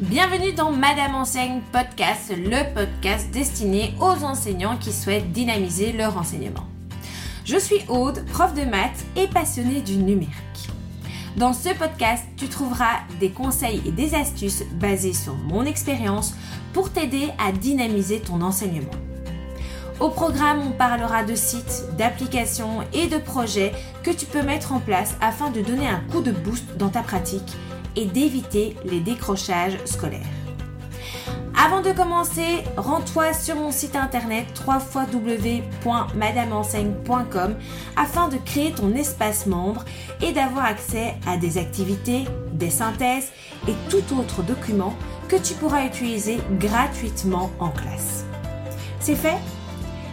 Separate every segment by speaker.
Speaker 1: Bienvenue dans Madame Enseigne Podcast, le podcast destiné aux enseignants qui souhaitent dynamiser leur enseignement. Je suis Aude, prof de maths et passionnée du numérique. Dans ce podcast, tu trouveras des conseils et des astuces basés sur mon expérience pour t'aider à dynamiser ton enseignement. Au programme, on parlera de sites, d'applications et de projets que tu peux mettre en place afin de donner un coup de boost dans ta pratique et d'éviter les décrochages scolaires. Avant de commencer, rends-toi sur mon site internet www.madameenseigne.com afin de créer ton espace membre et d'avoir accès à des activités, des synthèses et tout autre document que tu pourras utiliser gratuitement en classe. C'est fait?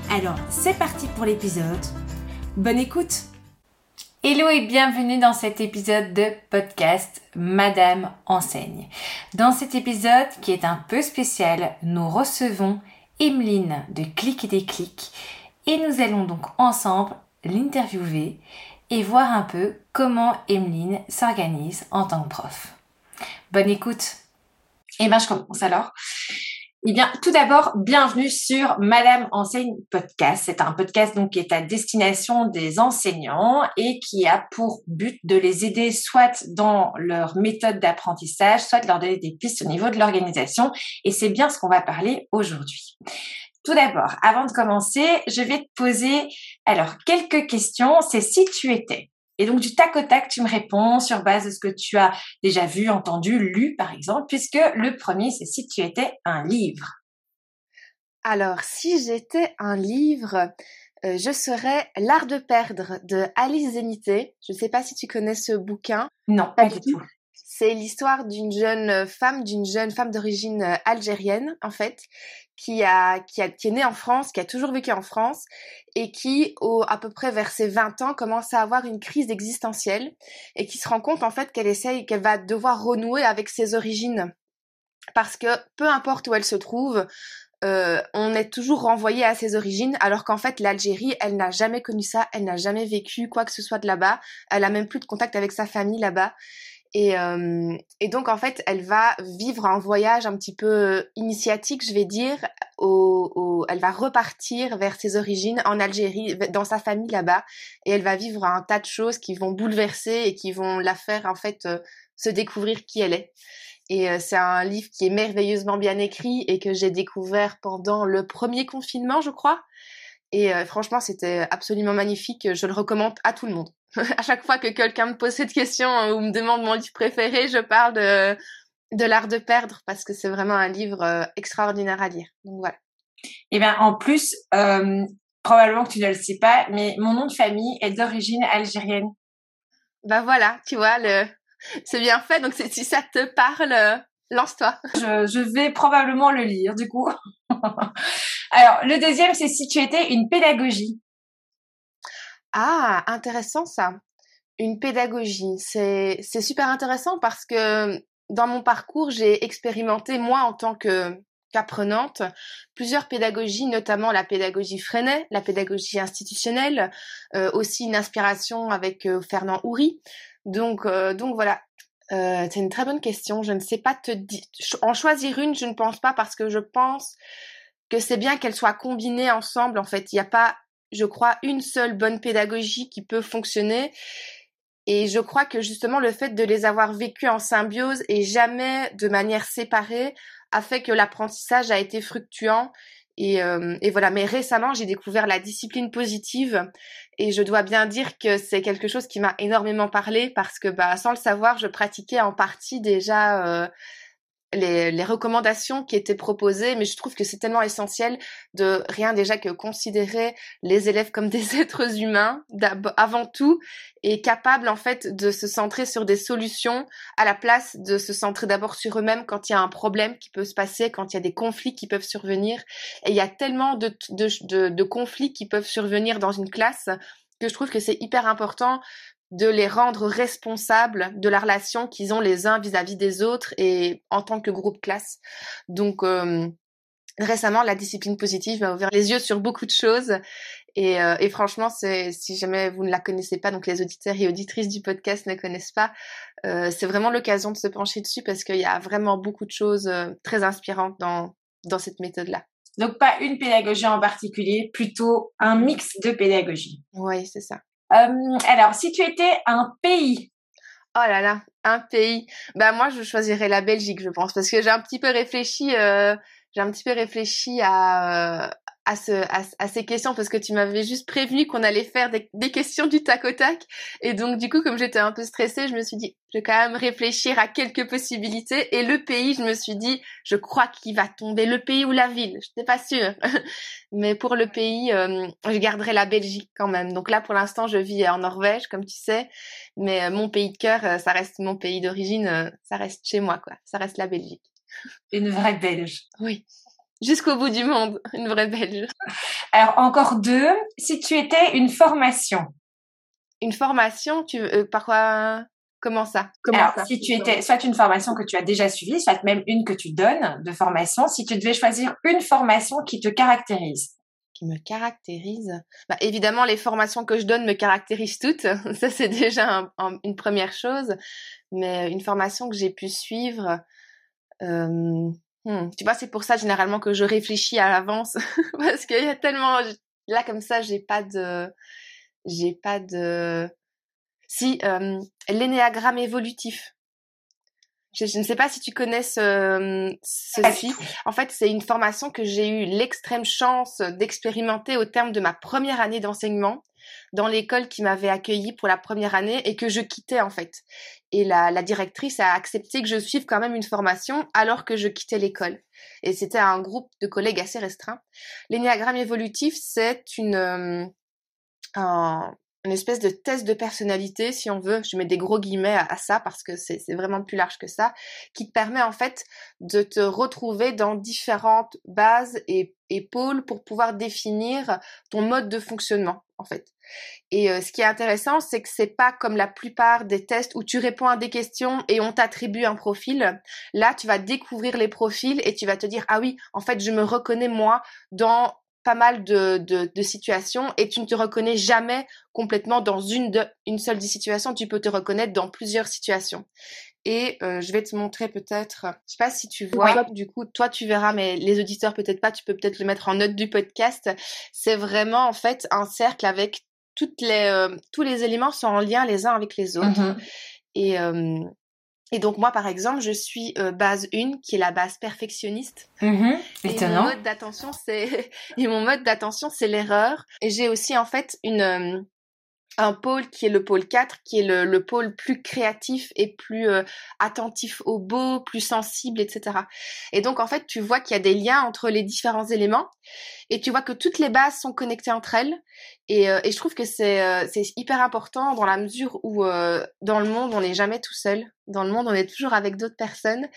Speaker 1: Alors, c'est parti pour l'épisode. Bonne écoute Hello et bienvenue dans cet épisode de podcast Madame Enseigne. Dans cet épisode qui est un peu spécial, nous recevons Emeline de Clic et des Clics et nous allons donc ensemble l'interviewer et voir un peu comment Emeline s'organise en tant que prof. Bonne écoute. Eh bien, je commence alors. Eh bien, tout d'abord, bienvenue sur Madame Enseigne Podcast. C'est un podcast donc qui est à destination des enseignants et qui a pour but de les aider soit dans leur méthode d'apprentissage, soit de leur donner des pistes au niveau de l'organisation. Et c'est bien ce qu'on va parler aujourd'hui. Tout d'abord, avant de commencer, je vais te poser alors quelques questions. C'est si tu étais et donc, du tac au tac, tu me réponds sur base de ce que tu as déjà vu, entendu, lu, par exemple, puisque le premier, c'est si tu étais un livre.
Speaker 2: Alors, si j'étais un livre, euh, je serais L'art de perdre de Alice Zénité. Je ne sais pas si tu connais ce bouquin.
Speaker 1: Non, pas du tout.
Speaker 2: C'est l'histoire d'une jeune femme, d'une jeune femme d'origine euh, algérienne, en fait, qui a, qui a, qui est née en France, qui a toujours vécu en France et qui, au, à peu près vers ses 20 ans, commence à avoir une crise existentielle et qui se rend compte, en fait, qu'elle essaye, qu'elle va devoir renouer avec ses origines. Parce que peu importe où elle se trouve, euh, on est toujours renvoyé à ses origines, alors qu'en fait l'Algérie, elle n'a jamais connu ça, elle n'a jamais vécu quoi que ce soit de là-bas, elle a même plus de contact avec sa famille là-bas, et, euh, et, donc, en fait, elle va vivre un voyage un petit peu initiatique, je vais dire. Au, au, elle va repartir vers ses origines en Algérie, dans sa famille là-bas. Et elle va vivre un tas de choses qui vont bouleverser et qui vont la faire, en fait, euh, se découvrir qui elle est. Et euh, c'est un livre qui est merveilleusement bien écrit et que j'ai découvert pendant le premier confinement, je crois. Et franchement, c'était absolument magnifique. Je le recommande à tout le monde. à chaque fois que quelqu'un me pose cette question euh, ou me demande mon livre préféré, je parle de, de l'art de perdre parce que c'est vraiment un livre euh, extraordinaire à lire. Donc voilà.
Speaker 1: Et eh bien en plus, euh, probablement que tu ne le sais pas, mais mon nom de famille est d'origine algérienne.
Speaker 2: Bah voilà, tu vois, le... c'est bien fait. Donc si ça te parle, lance-toi.
Speaker 1: Je, je vais probablement le lire du coup. Alors le deuxième, c'est si tu étais une pédagogie.
Speaker 2: Ah, intéressant ça. Une pédagogie. C'est, c'est super intéressant parce que dans mon parcours, j'ai expérimenté, moi, en tant que qu'apprenante, plusieurs pédagogies, notamment la pédagogie Freinet, la pédagogie institutionnelle, euh, aussi une inspiration avec euh, Fernand Houry. Donc, euh, donc voilà. c'est une très bonne question. Je ne sais pas te dire. En choisir une, je ne pense pas parce que je pense que c'est bien qu'elles soient combinées ensemble. En fait, il n'y a pas je crois, une seule bonne pédagogie qui peut fonctionner. Et je crois que justement le fait de les avoir vécues en symbiose et jamais de manière séparée a fait que l'apprentissage a été fructueux. Et, euh, et voilà, mais récemment j'ai découvert la discipline positive et je dois bien dire que c'est quelque chose qui m'a énormément parlé parce que bah sans le savoir je pratiquais en partie déjà euh, les, recommandations qui étaient proposées, mais je trouve que c'est tellement essentiel de rien déjà que considérer les élèves comme des êtres humains avant tout et capables en fait de se centrer sur des solutions à la place de se centrer d'abord sur eux-mêmes quand il y a un problème qui peut se passer, quand il y a des conflits qui peuvent survenir. Et il y a tellement de, de, de conflits qui peuvent survenir dans une classe que je trouve que c'est hyper important de les rendre responsables de la relation qu'ils ont les uns vis-à-vis des autres et en tant que groupe classe. Donc euh, récemment, la discipline positive m'a ouvert les yeux sur beaucoup de choses Et, euh, et franchement, si jamais vous ne la connaissez pas, donc les auditeurs et auditrices du podcast ne connaissent pas, euh, c'est vraiment l'occasion de se pencher dessus parce qu'il y a vraiment beaucoup de choses euh, très inspirantes dans, dans cette méthode-là.
Speaker 3: Donc pas une pédagogie en particulier, plutôt un mix de pédagogie.
Speaker 2: Oui, c'est ça.
Speaker 3: Euh, alors, si tu étais un pays?
Speaker 2: Oh là là, un pays. Bah moi, je choisirais la Belgique, je pense, parce que j'ai un petit peu réfléchi. Euh, j'ai un petit peu réfléchi à, à, ce, à, ces questions parce que tu m'avais juste prévenu qu'on allait faire des, questions du tac au tac. Et donc, du coup, comme j'étais un peu stressée, je me suis dit, je vais quand même réfléchir à quelques possibilités. Et le pays, je me suis dit, je crois qu'il va tomber le pays ou la ville. Je n'étais pas sûre. Mais pour le pays, euh, je garderai la Belgique quand même. Donc là, pour l'instant, je vis en Norvège, comme tu sais. Mais euh, mon pays de cœur, euh, ça reste mon pays d'origine. ça reste chez moi, quoi. Ça reste la Belgique.
Speaker 3: Une vraie Belge.
Speaker 2: Oui. Jusqu'au bout du monde, une vraie belge.
Speaker 3: Alors encore deux, si tu étais une formation.
Speaker 2: Une formation, tu euh, par quoi Comment ça? Comment
Speaker 3: Alors, si tu étais soit une formation que tu as déjà suivie, soit même une que tu donnes de formation, si tu devais choisir une formation qui te caractérise.
Speaker 2: Qui me caractérise? Bah, Évidemment, les formations que je donne me caractérisent toutes. Ça, c'est déjà une première chose. Mais une formation que j'ai pu suivre, euh, Hmm. Tu vois, c'est pour ça généralement que je réfléchis à l'avance parce qu'il y a tellement là comme ça, j'ai pas de j'ai pas de si euh, l'énéagramme évolutif. Je, ne sais pas si tu connais ce, ceci. En fait, c'est une formation que j'ai eu l'extrême chance d'expérimenter au terme de ma première année d'enseignement dans l'école qui m'avait accueilli pour la première année et que je quittais en fait. Et la, directrice a accepté que je suive quand même une formation alors que je quittais l'école. Et c'était un groupe de collègues assez restreint. L'énéagramme évolutif, c'est une, euh, une espèce de test de personnalité, si on veut, je mets des gros guillemets à, ça parce que c'est vraiment plus large que ça, qui te permet en fait de te retrouver dans différentes bases et, pôles pour pouvoir définir ton mode de fonctionnement en fait. Et euh, ce qui est intéressant, c'est que c'est pas comme la plupart des tests où tu réponds à des questions et on t'attribue un profil. Là, tu vas découvrir les profils et tu vas te dire ah oui, en fait, je me reconnais moi dans pas mal de, de, situations et tu ne te reconnais jamais complètement dans une, de, une seule des situations, tu peux te reconnaître dans plusieurs situations. Et euh, je vais te montrer peut-être, je sais pas si tu vois, du coup, toi tu verras, mais les auditeurs peut-être pas, tu peux peut-être le mettre en note du podcast. C'est vraiment en fait un cercle avec toutes les, euh, tous les éléments sont en lien les uns avec les autres. Mm-hmm. Et, euh, et donc moi, par exemple, je suis euh, base 1, qui est la base perfectionniste.
Speaker 3: Mmh,
Speaker 2: et mon mode d'attention, c'est et mon mode d'attention, c'est l'erreur. Et j'ai aussi en fait une euh, un pôle qui est le pôle 4, qui est le, le pôle plus créatif et plus euh, attentif au beau, plus sensible, etc. Et donc en fait, tu vois qu'il y a des liens entre les différents éléments et tu vois que toutes les bases sont connectées entre elles. Et, euh, et je trouve que c'est euh, hyper important dans la mesure où dans le monde, on n'est jamais tout seul. Dans le monde, on est toujours avec d'autres personnes.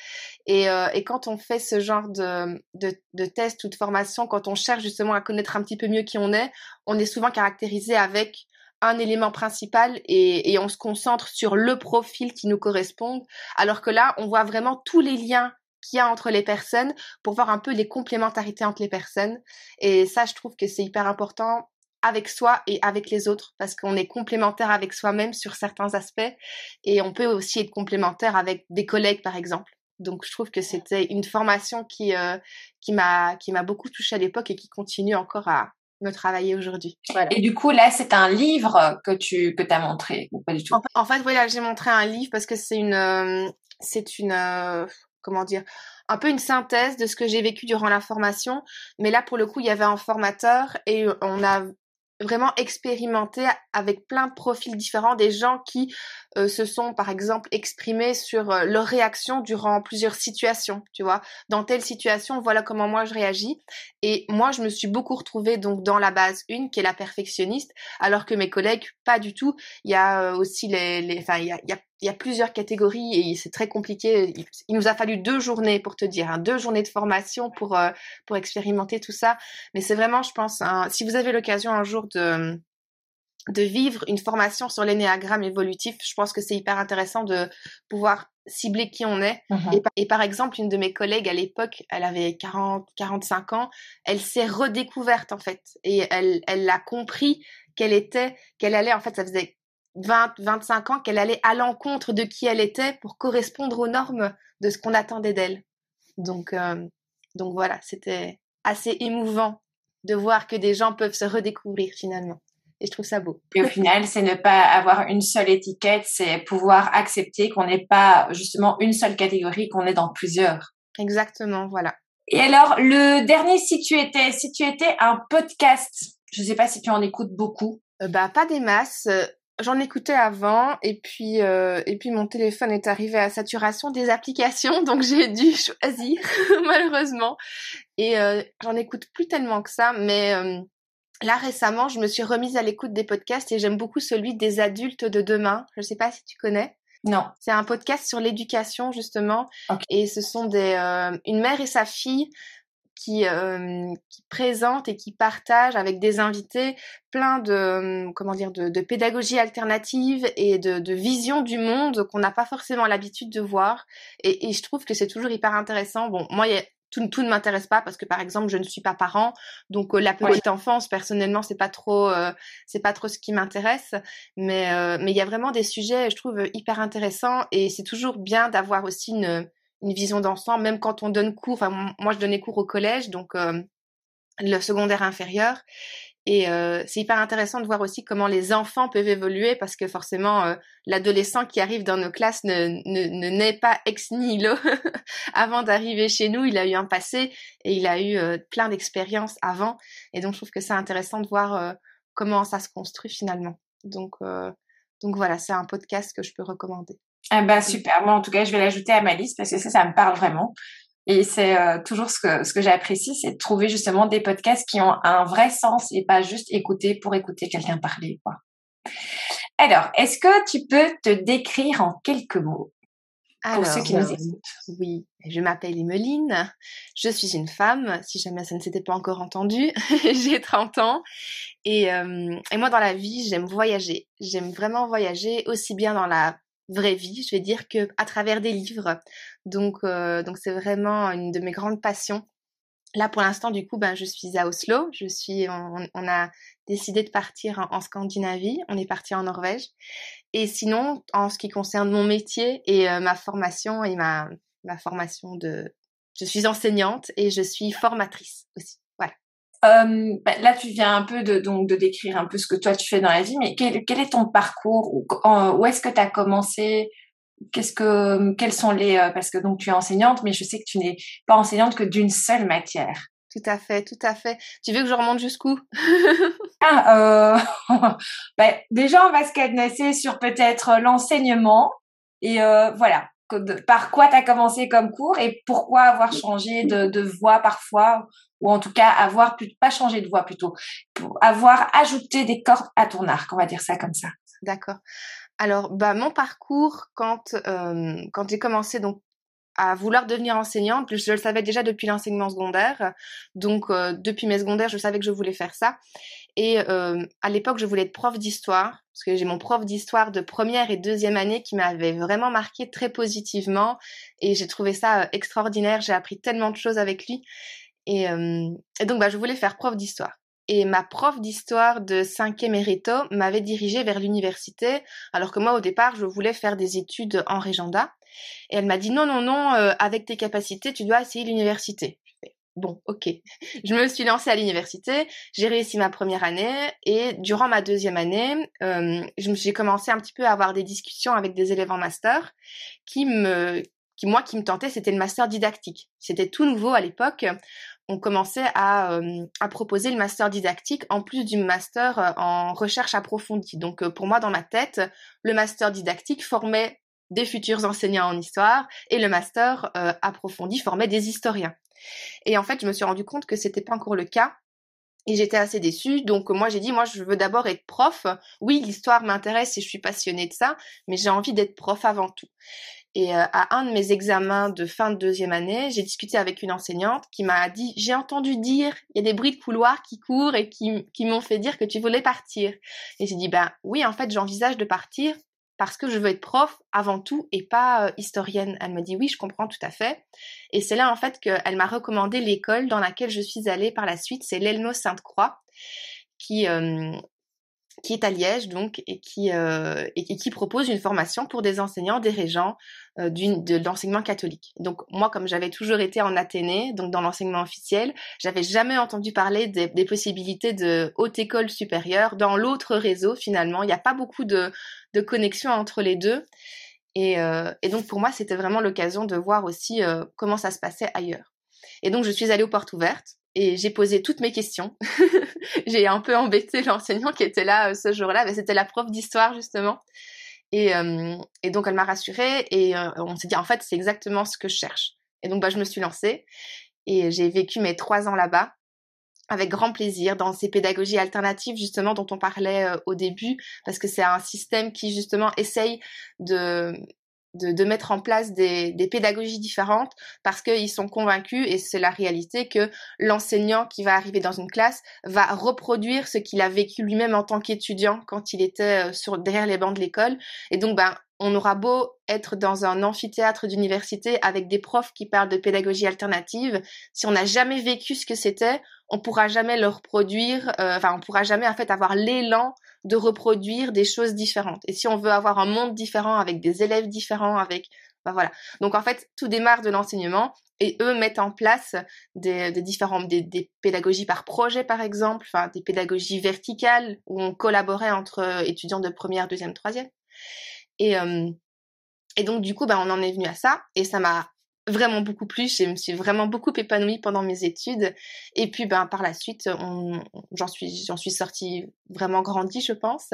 Speaker 2: Et, et quand on fait ce genre de, de, de test ou de formation, quand on cherche justement à connaître un petit peu mieux qui on est, on est souvent caractérisé avec un élément principal et, et on se concentre sur le profil qui nous correspond, alors que là, on voit vraiment tous les liens qu'il y a entre les personnes pour voir un peu les complémentarités entre les personnes. Et ça, je trouve que c'est hyper important avec soi et avec les autres parce qu'on est complémentaire avec soi-même sur certains aspects et on peut aussi être complémentaire avec des collègues par exemple. Donc je trouve que c'était une formation qui euh, qui m'a beaucoup touchée à l'époque et qui continue encore à, me travailler aujourd'hui.
Speaker 3: Et du coup, là, c'est un livre que tu que as montré ou pas du tout?
Speaker 2: En, fait, voilà, j'ai montré un livre parce que c'est une euh, c'est une euh, comment dire un peu une synthèse de ce que j'ai vécu durant la formation. Mais là, pour le coup, il y avait un formateur et on a vraiment expérimenté avec plein de profils différents, des gens qui euh, se sont par exemple exprimés sur euh, leur réaction durant plusieurs situations, tu vois. Dans telle situation, voilà comment moi je réagis. Et moi, je me suis beaucoup retrouvée donc dans la base 1, qui est la perfectionniste, alors que mes collègues, pas du tout. Il y a euh, aussi les, les enfin, il y a, y a il y a plusieurs catégories et c'est très compliqué. Il, nous a fallu deux journées pour te dire, hein, deux journées de formation pour euh, pour expérimenter tout ça. Mais c'est vraiment, je pense, si vous avez l'occasion un jour de de vivre une formation sur l'énéagramme évolutif, je pense que c'est hyper intéressant de pouvoir cibler qui on est.
Speaker 1: Mhm.
Speaker 2: Et, par, et par exemple, une de mes collègues à l'époque, elle avait 40, 45 ans, elle s'est redécouverte en fait. Et elle, elle a compris qu'elle était, qu'elle allait, en fait, ça faisait 20, 25 ans qu'elle allait à l'encontre de qui elle était pour correspondre aux normes de ce qu'on attendait d'elle. Donc, euh, donc voilà, c'était assez émouvant de voir que des gens peuvent se redécouvrir finalement. Et je trouve ça beau.
Speaker 1: Et au final, c'est ne pas avoir une seule étiquette, c'est pouvoir accepter qu'on n'est pas justement une seule catégorie, qu'on est dans plusieurs.
Speaker 2: Exactement, voilà.
Speaker 1: Et alors, le dernier, si tu étais, si tu étais un podcast, je ne sais pas si tu en écoutes beaucoup.
Speaker 2: Euh, bah, pas des masses. J'en écoutais avant et puis euh, et puis mon téléphone est arrivé à saturation des applications donc j'ai dû choisir malheureusement. Et euh, j'en écoute plus tellement que ça mais euh, là récemment je me suis remise à l'écoute des podcasts et j'aime beaucoup celui des adultes de demain. Je sais pas si tu connais.
Speaker 1: Non.
Speaker 2: C'est un podcast sur l'éducation justement.
Speaker 1: Okay.
Speaker 2: et ce sont des euh, une mère et sa fille qui, euh, qui présente et qui partage avec des invités plein de comment dire de, de pédagogie alternative et de, de vision du monde qu'on n'a pas forcément l'habitude de voir et, et, je trouve que c'est toujours hyper intéressant bon moi il y a tout, tout ne m'intéresse pas parce que par exemple je ne suis pas parent donc euh, la petite oui. enfance personnellement c'est pas trop euh, c'est pas trop ce qui m'intéresse mais euh, mais il y a vraiment des sujets je trouve hyper intéressants et c'est toujours bien d'avoir aussi une une vision d'ensemble, même quand on donne cours. Enfin, moi, je donnais cours au collège, donc euh, le secondaire inférieur. Et euh, c'est hyper intéressant de voir aussi comment les enfants peuvent évoluer parce que forcément, euh, l'adolescent qui arrive dans nos classes ne, ne, ne naît pas ex nihilo. avant d'arriver chez nous, il a eu un passé et il a eu euh, plein d'expériences avant. Et donc, je trouve que c'est intéressant de voir euh, comment ça se construit finalement. Donc, euh, donc voilà, c'est un podcast que je peux recommander.
Speaker 1: Ah bah super, moi en tout cas je vais l'ajouter à ma liste parce que ça, ça me parle vraiment. Et c'est euh, toujours ce que, ce que j'apprécie, c'est de trouver justement des podcasts qui ont un vrai sens et pas juste écouter pour écouter quelqu'un parler. Quoi. Alors, est-ce que tu peux te décrire en quelques mots pour
Speaker 2: Alors,
Speaker 1: ceux qui nous écoutent?
Speaker 2: Oui, je m'appelle Emeline, je suis une femme, si jamais ça ne s'était pas encore entendu, j'ai 30 ans et, euh, et moi dans la vie j'aime voyager, j'aime vraiment voyager aussi bien dans la vraie vie, je vais dire que à travers des livres. Donc euh, donc c'est vraiment une de mes grandes passions. Là pour l'instant du coup ben je suis à Oslo, je suis on, on a décidé de partir en, Scandinavie, on est parti en Norvège. Et sinon en ce qui concerne mon métier et euh, ma formation et ma ma formation de je suis enseignante et je suis formatrice aussi.
Speaker 1: Euh, bah, là, tu viens un peu de, donc, de décrire un peu ce que toi tu fais dans la vie, mais quel, quel est ton parcours Où, où est-ce que tu as commencé? Qu'est-ce que, quels sont les, euh, parce que donc tu es enseignante, mais je sais que tu n'es pas enseignante que d'une seule matière.
Speaker 2: Tout à fait, tout à fait. Tu veux que je remonte jusqu'où?
Speaker 1: Ah, euh, bah, déjà on va se cadenasser sur peut-être l'enseignement et voilà, par quoi tu as commencé comme cours et pourquoi avoir changé de, de voie parfois ou en tout cas avoir pas changé de voie plutôt pour avoir ajouté des cordes à ton arc on va dire ça comme ça
Speaker 2: d'accord alors bah mon parcours quand euh, quand j'ai commencé donc à vouloir devenir enseignante. Je le savais déjà depuis l'enseignement secondaire. Donc, euh, depuis mes secondaires, je savais que je voulais faire ça. Et euh, à l'époque, je voulais être prof d'histoire, parce que j'ai mon prof d'histoire de première et deuxième année qui m'avait vraiment marqué très positivement. Et j'ai trouvé ça euh, extraordinaire. J'ai appris tellement de choses avec lui. Et, euh, et donc, bah, je voulais faire prof d'histoire. Et ma prof d'histoire de 5e Mérito m'avait dirigée vers l'université, alors que moi, au départ, je voulais faire des études en Régenda. Et elle m'a dit non, non, non, euh, avec tes capacités, tu dois essayer l'université. Bon, ok. Je me suis lancée à l'université, j'ai réussi ma première année et durant ma deuxième année, euh, j'ai commencé un petit peu à avoir des discussions avec des élèves en master qui me, qui moi qui me tentait, c'était le master didactique. C'était tout nouveau à l'époque. On commençait à, euh, proposer le master didactique en plus du master euh, en recherche approfondie. Donc pour moi, dans ma tête, le master didactique formait des futurs enseignants en histoire et le master approfondi formait des historiens. Et en fait, je me suis rendu compte que c'était pas encore le cas. Et j'étais assez déçue, donc moi j'ai dit, moi je veux d'abord être prof. Oui, l'histoire m'intéresse et je suis passionnée de ça, mais j'ai envie d'être prof avant tout. Et euh, à un de mes examens de fin de deuxième année, j'ai discuté avec une enseignante qui m'a dit j'ai entendu dire il y a des bruits de couloir qui courent et qui, qui m'ont fait dire que tu voulais partir. Et j'ai dit ben oui en fait j'envisage de partir parce que je veux être prof avant tout et pas historienne. Elle me dit oui, je comprends tout à fait. Et c'est là en fait qu'elle m'a recommandé l'école dans laquelle je suis allée par la suite, c'est l'Elno Sainte-Croix, qui qui est à Liège donc et qui euh, et, qui propose une formation pour des enseignants, des régents euh, de l'enseignement catholique. Donc moi, comme j'avais toujours été en Athénée, donc dans l'enseignement officiel, j'avais jamais entendu parler des, des, possibilités de haute école supérieure dans l'autre réseau. Finalement, il n'y a pas beaucoup de, de connexion entre les deux. Et, euh, et donc pour moi, c'était vraiment l'occasion de voir aussi euh, comment ça se passait ailleurs. Et donc je suis allée aux portes ouvertes et j'ai posé toutes mes questions. j'ai un peu embêté l'enseignant qui était là euh, ce jour-là, mais c'était la prof d'histoire justement. Et, euh, et, donc elle m'a rassurée et euh, on s'est dit en fait c'est exactement ce que je cherche. Et donc bah, je me suis lancée et j'ai vécu mes trois ans là-bas avec grand plaisir dans ces pédagogies alternatives justement dont on parlait au début parce que c'est un système qui justement essaye de de, mettre en place des, pédagogies différentes parce qu'ils sont convaincus, et c'est la réalité, que l'enseignant qui va arriver dans une classe va reproduire ce qu'il a vécu lui-même en tant qu'étudiant quand il était euh, sur, derrière les bancs de l'école. Et donc, ben, on aura beau être dans un amphithéâtre d'université avec des profs qui parlent de pédagogie alternative, si on n'a jamais vécu ce que c'était, on pourra jamais le reproduire, euh, enfin on pourra jamais en fait avoir l'élan de reproduire des choses différentes. Et si on veut avoir un monde différent avec des élèves différents, avec ben voilà. Donc en fait, tout démarre de l'enseignement et eux mettent en place des, des des, des, pédagogies par projet par exemple, enfin des pédagogies verticales où on collaborait entre étudiants de première, deuxième, troisième. Et, euh, et donc, du coup, bah, on en est venu à ça. Et ça m'a vraiment beaucoup plu. Je me suis vraiment beaucoup épanouie pendant mes études. Et puis, ben, par la suite, j'en suis, j'en suis sortie vraiment grandie, je pense.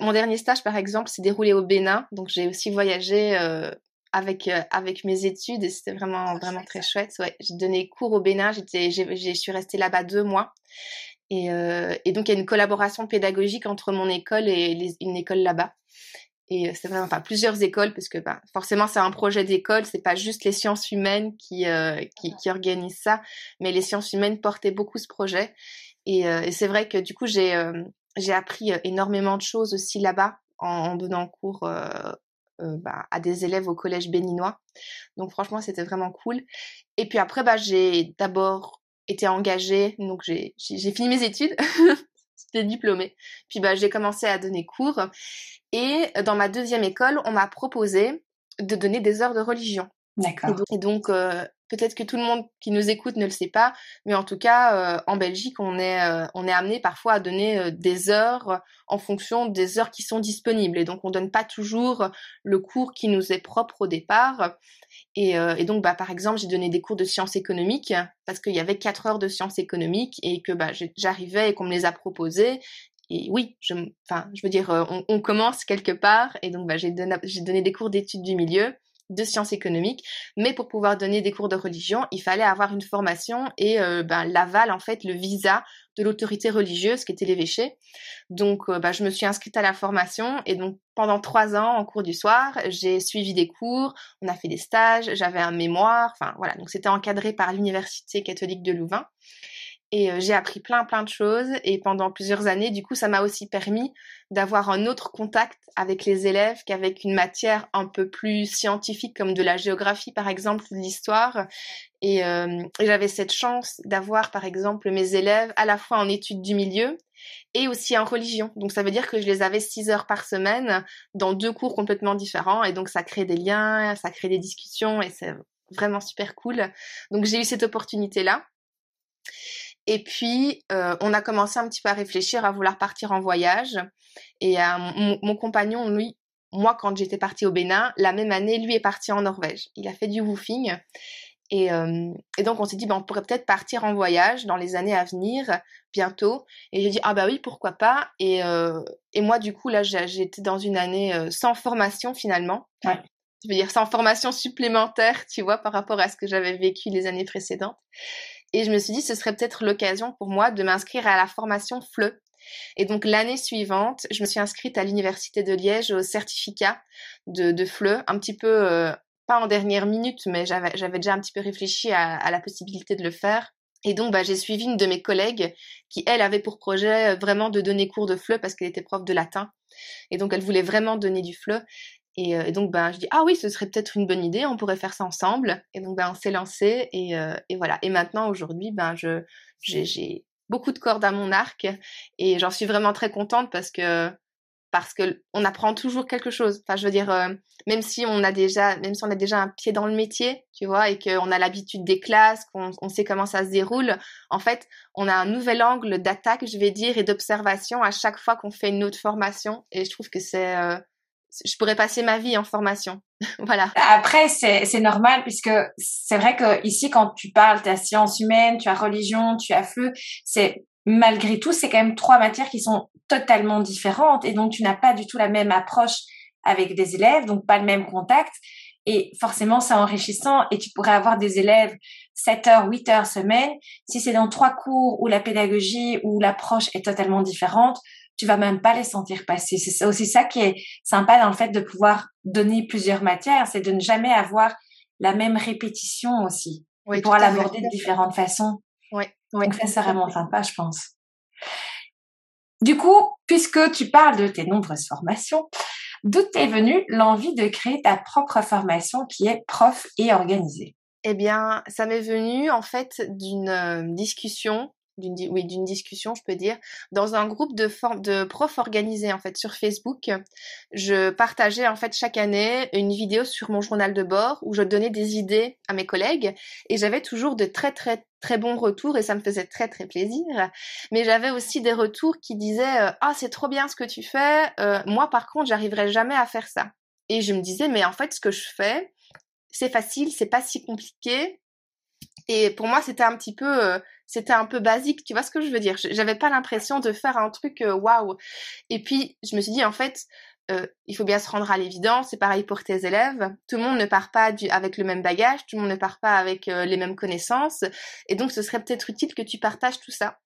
Speaker 2: mon dernier stage, par exemple, s'est déroulé au Bénin. Donc, j'ai aussi voyagé euh, avec euh, avec mes études et c'était vraiment ah, vraiment très chouette. Ouais, j'ai donné cours au Bénin. J'étais, je suis restée là-bas deux mois. Et, euh, et donc, il y a une collaboration pédagogique entre mon école et une école là-bas. Et euh, c'est vraiment, enfin, plusieurs écoles, parce que bah, forcément, c'est un projet d'école, c'est pas juste les sciences humaines qui, euh, qui, qui, organisent ça, mais les sciences humaines portaient beaucoup ce projet. Et, euh, et c'est vrai que du coup, j'ai euh, j'ai appris énormément de choses aussi là-bas en, en, donnant cours bah, à des élèves au collège béninois. Donc franchement, c'était vraiment cool. Et puis après, bah, j'ai d'abord été engagée, donc j'ai fini mes études. J'étais diplômée. Puis bah, j'ai commencé à donner cours. Et dans ma deuxième école, on m'a proposé de donner des heures de religion.
Speaker 3: D'accord.
Speaker 2: Et donc, euh, peut-être que tout le monde qui nous écoute ne le sait pas, mais en tout cas, euh, en Belgique, on est, euh, on est amené parfois à donner des heures en fonction des heures qui sont disponibles. Et donc, on donne pas toujours le cours qui nous est propre au départ. Et, et donc, bah, par exemple, j'ai donné des cours de sciences économiques parce qu'il y avait quatre heures de sciences économiques et que bah, j'arrivais et qu'on me les a proposées. Et oui, je, enfin, je veux dire, euh, on, commence quelque part, et donc bah, j'ai donné, des cours d'études du milieu, de sciences économiques, mais pour pouvoir donner des cours de religion, il fallait avoir une formation et euh, ben, l'aval, en fait, le visa de l'autorité religieuse qui était l'évêché. Donc, euh, bah, je me suis inscrite à la formation et donc pendant trois ans, en cours du soir, j'ai suivi des cours, on a fait des stages, j'avais un mémoire, enfin voilà, donc c'était encadré par l'Université catholique de Louvain. Et euh, j'ai appris plein plein de choses et pendant plusieurs années, du coup, ça m'a aussi permis d'avoir un autre contact avec les élèves qu'avec une matière un peu plus scientifique comme de la géographie par exemple, de l'histoire. Et, euh, j'avais cette chance d'avoir par exemple mes élèves à la fois en études du milieu et aussi en religion. Donc ça veut dire que je les avais six heures par semaine dans deux cours complètement différents et donc ça crée des liens, ça crée des discussions et c'est vraiment super cool. Donc j'ai eu cette opportunité là. Et puis, euh, on a commencé un petit peu à réfléchir à vouloir partir en voyage. Et euh, mon, compagnon, lui, moi, quand j'étais partie au Bénin, la même année, lui est parti en Norvège. Il a fait du woofing. Et, euh, et donc, on s'est dit, ben, on pourrait peut-être partir en voyage dans les années à venir, bientôt. Et j'ai dit, ah bah oui, pourquoi pas. Et, euh, et moi, du coup, là, j'étais dans une année sans formation finalement.
Speaker 3: Ouais.
Speaker 2: Je veux dire, sans formation supplémentaire, tu vois, par rapport à ce que j'avais vécu les années précédentes. Et je me suis dit, ce serait peut-être l'occasion pour moi de m'inscrire à la formation FLE. Et donc l'année suivante, je me suis inscrite à l'université de Liège au certificat de, de FLE, un petit peu, euh, pas en dernière minute, mais j'avais déjà un petit peu réfléchi à, la possibilité de le faire. Et donc, bah, j'ai suivi une de mes collègues qui, elle, avait pour projet euh, vraiment de donner cours de FLE parce qu'elle était prof de latin. Et donc, elle voulait vraiment donner du fleu. Et, euh, donc, ben, je dis, ah oui, ce serait peut-être une bonne idée, on pourrait faire ça ensemble. Et donc, ben, on s'est lancé et, voilà. Et maintenant, aujourd'hui, je, j'ai beaucoup de cordes à mon arc et j'en suis vraiment très contente parce que parce que on apprend toujours quelque chose. Enfin, je veux dire, euh, même si on a déjà, même si on a déjà un pied dans le métier, tu vois, et qu'on a l'habitude des classes, qu'on on sait comment ça se déroule, en fait, on a un nouvel angle d'attaque, je vais dire, et d'observation à chaque fois qu'on fait une autre formation. Et je trouve que c'est, euh, je pourrais passer ma vie en formation. voilà.
Speaker 3: Après, c'est normal puisque c'est vrai que ici, quand tu parles, tu as sciences humaines, tu as religion, tu as feu, c'est malgré tout, c'est quand même trois matières qui sont totalement différentes et donc tu n'as pas du tout la même approche avec des élèves, donc pas le même contact. Et forcément, c'est enrichissant et tu pourrais avoir des élèves 7 heures, 8 heures semaine. Si c'est dans trois cours où la pédagogie ou l'approche est totalement différente, tu vas même pas les sentir passer. C'est aussi ça qui est sympa dans le fait de pouvoir donner plusieurs matières, c'est de ne jamais avoir la même répétition aussi. Oui, pour l'aborder de différentes façons.
Speaker 2: Oui.
Speaker 3: Donc ça, c'est vraiment sympa, je pense. Du coup, puisque tu parles de tes nombreuses formations, d'où t'est venue l'envie de créer ta propre formation qui est prof et organisée?
Speaker 2: Eh bien, ça m'est venu en fait d'une euh, discussion d'une oui d'une discussion je peux dire. Dans un groupe de de profs organisés en fait sur Facebook je partageais en fait chaque année une vidéo sur mon journal de bord où je donnais des idées à mes collègues et j'avais toujours de très très très bons retours et ça me faisait très très plaisir. Mais j'avais aussi des retours qui disaient euh, ah c'est trop bien ce que tu fais euh, moi par contre j'arriverai jamais à faire ça. Et je me disais mais en fait ce que je fais c'est facile c'est pas si compliqué. Et pour moi, c'était un petit peu, euh, c'était un peu basique. Tu vois ce que je veux dire? J'avais pas l'impression de faire un truc euh, waouh. Et puis, je me suis dit en fait, euh, il faut bien se rendre à l'évidence. C'est pareil pour tes élèves. Tout le monde ne part pas du, avec le même bagage. Tout le monde ne part pas avec les mêmes connaissances. Et donc, ce serait peut-être utile que tu partages tout ça.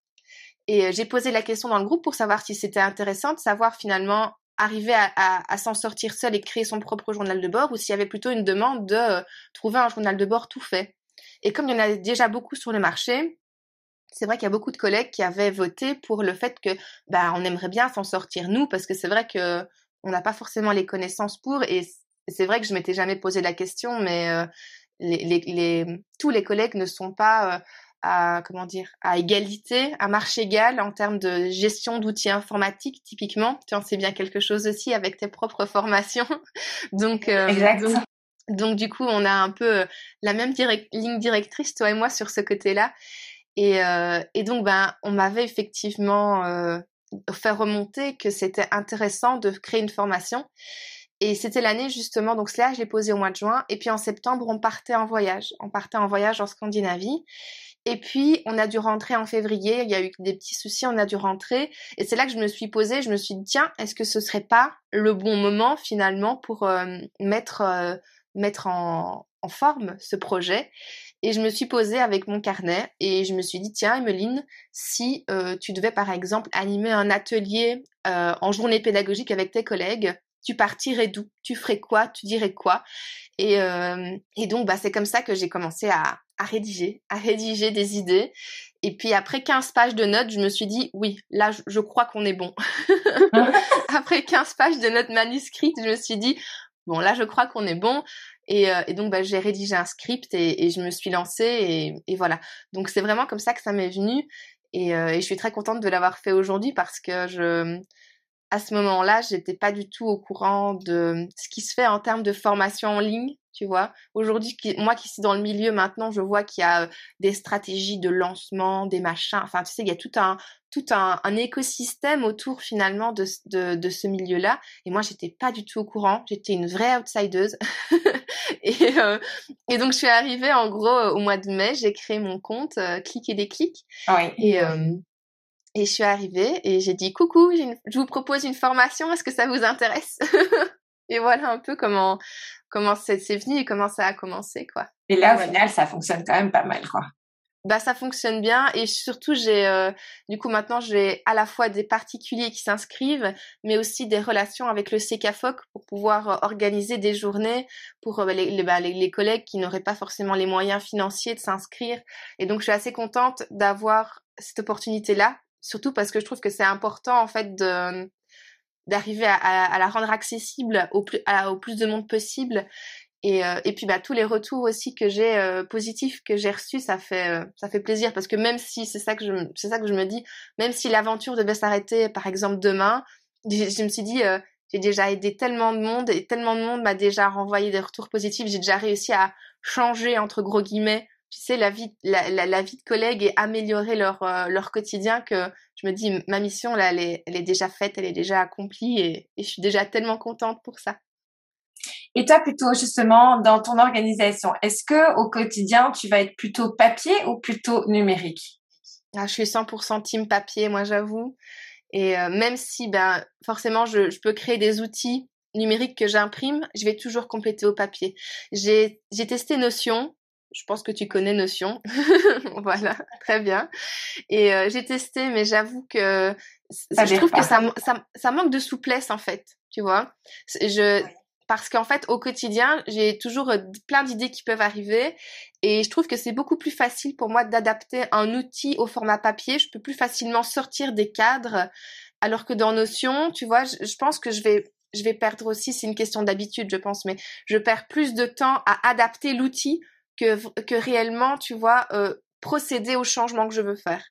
Speaker 2: Et j'ai posé la question dans le groupe pour savoir si c'était intéressant de savoir finalement arriver à, à, à s'en sortir seul et créer son propre journal de bord ou s'il y avait plutôt une demande de trouver un journal de bord tout fait. Et comme il y en a déjà beaucoup sur le marché, c'est vrai qu'il y a beaucoup de collègues qui avaient voté pour le fait que bah on aimerait bien s'en sortir nous parce que c'est vrai que on n'a pas forcément les connaissances pour et c'est vrai que je m'étais jamais posé la question mais euh, les, les, les, tous les collègues ne sont pas euh, à comment dire à égalité, à marche égale en termes de gestion d'outils informatiques typiquement. Tu en sais bien quelque chose aussi avec tes propres formations. donc,
Speaker 3: euh,
Speaker 2: donc donc du coup, on a un peu euh, la même ligne directrice, toi et moi, sur ce côté-là. Et, euh, et, donc, ben, on m'avait effectivement euh, fait remonter que c'était intéressant de créer une formation. Et c'était l'année justement, donc cela, je l'ai posé au mois de juin. Et puis en septembre, on partait en voyage. On partait en voyage en Scandinavie. Et puis, on a dû rentrer en février. Il y a eu des petits soucis, on a dû rentrer. Et c'est là que je me suis posée. Je me suis dit, tiens, est-ce que ce serait pas le bon moment finalement pour euh, mettre mettre en, forme ce projet? Et je me suis posée avec mon carnet et je me suis dit, tiens, Emeline, si euh, tu devais par exemple animer un atelier euh, en journée pédagogique avec tes collègues, tu partirais d'où? Tu ferais quoi? Tu dirais quoi? Et, euh, et, donc, bah, c'est comme ça que j'ai commencé à, à, rédiger, à rédiger des idées. Et puis après 15 pages de notes, je me suis dit, oui, là, je, je crois qu'on est bon. après 15 pages de notes manuscrites, je me suis dit, bon, là, je crois qu'on est bon. Et, euh, donc, bah, j'ai rédigé un script et, je me suis lancée et, voilà. Donc, c'est vraiment comme ça que ça m'est venu. Et, euh, je suis très contente de l'avoir fait aujourd'hui parce que à ce moment-là, j'étais pas du tout au courant de ce qui se fait en termes de formation en ligne tu vois. Aujourd'hui, moi qui suis dans le milieu maintenant, je vois qu'il y a des stratégies de lancement, des machins. Enfin, tu sais, il y a tout un tout un, un écosystème autour finalement de, de, de ce milieu-là. Et moi, j'étais pas du tout au courant. J'étais une vraie outsideuse. et, euh, et donc, je suis arrivée en gros euh, au mois de mai. J'ai créé mon compte euh, Clic et des clics.
Speaker 3: Oui.
Speaker 2: Et et je suis arrivée et j'ai dit coucou, je vous propose une formation, est-ce que ça vous intéresse? Et voilà un peu comment comment c'est venu et comment ça a commencé quoi.
Speaker 3: Et là au final ça fonctionne quand même pas mal quoi.
Speaker 2: Bah ça fonctionne bien et surtout j'ai euh, du coup maintenant j'ai à la fois des particuliers qui s'inscrivent mais aussi des relations avec le CKFOC pour pouvoir euh, organiser des journées pour euh, les, bah, les, les, collègues qui n'auraient pas forcément les moyens financiers de s'inscrire et donc je suis assez contente d'avoir cette opportunité là surtout parce que je trouve que c'est important en fait de d'arriver à, la rendre accessible au plus, au plus de monde possible. Et, euh, et puis bah tous les retours aussi que j'ai euh, positifs que j'ai reçus, ça fait euh, ça fait plaisir parce que même si c'est ça que je c'est ça que je me dis, même si l'aventure devait s'arrêter par exemple demain, je, me suis dit j'ai déjà aidé tellement de monde et tellement de monde m'a déjà renvoyé des retours positifs, j'ai déjà réussi à changer entre gros guillemets tu sais, la vie, la, la, vie de collègues et améliorer leur, leur quotidien que je me dis, ma mission, là, elle est, elle est déjà faite, elle est déjà accomplie et je suis déjà tellement contente pour ça.
Speaker 1: Et toi, plutôt justement, dans ton organisation, est-ce que au quotidien, tu vas être plutôt papier ou plutôt numérique?
Speaker 2: Ah, Je suis 100% team papier, moi j'avoue. Et euh, même si, ben, forcément, je, je, peux créer des outils numériques que j'imprime, je vais toujours compléter au papier. J'ai testé Notion. Je pense que tu connais Notion. voilà, très bien. Et euh, j'ai testé, mais j'avoue que je trouve que ça, ça, ça, manque de souplesse en fait. Tu vois, je, parce qu'en fait, au quotidien, j'ai toujours euh, plein d'idées qui peuvent arriver et je trouve que c'est beaucoup plus facile pour moi d'adapter un outil au format papier. Je peux plus facilement sortir des cadres, alors que dans Notion, tu vois, je, pense que je vais, je vais perdre aussi, c'est une question d'habitude, je pense, mais je perds plus de temps à adapter l'outil que, que réellement, tu vois, euh, procéder au changement que je veux faire.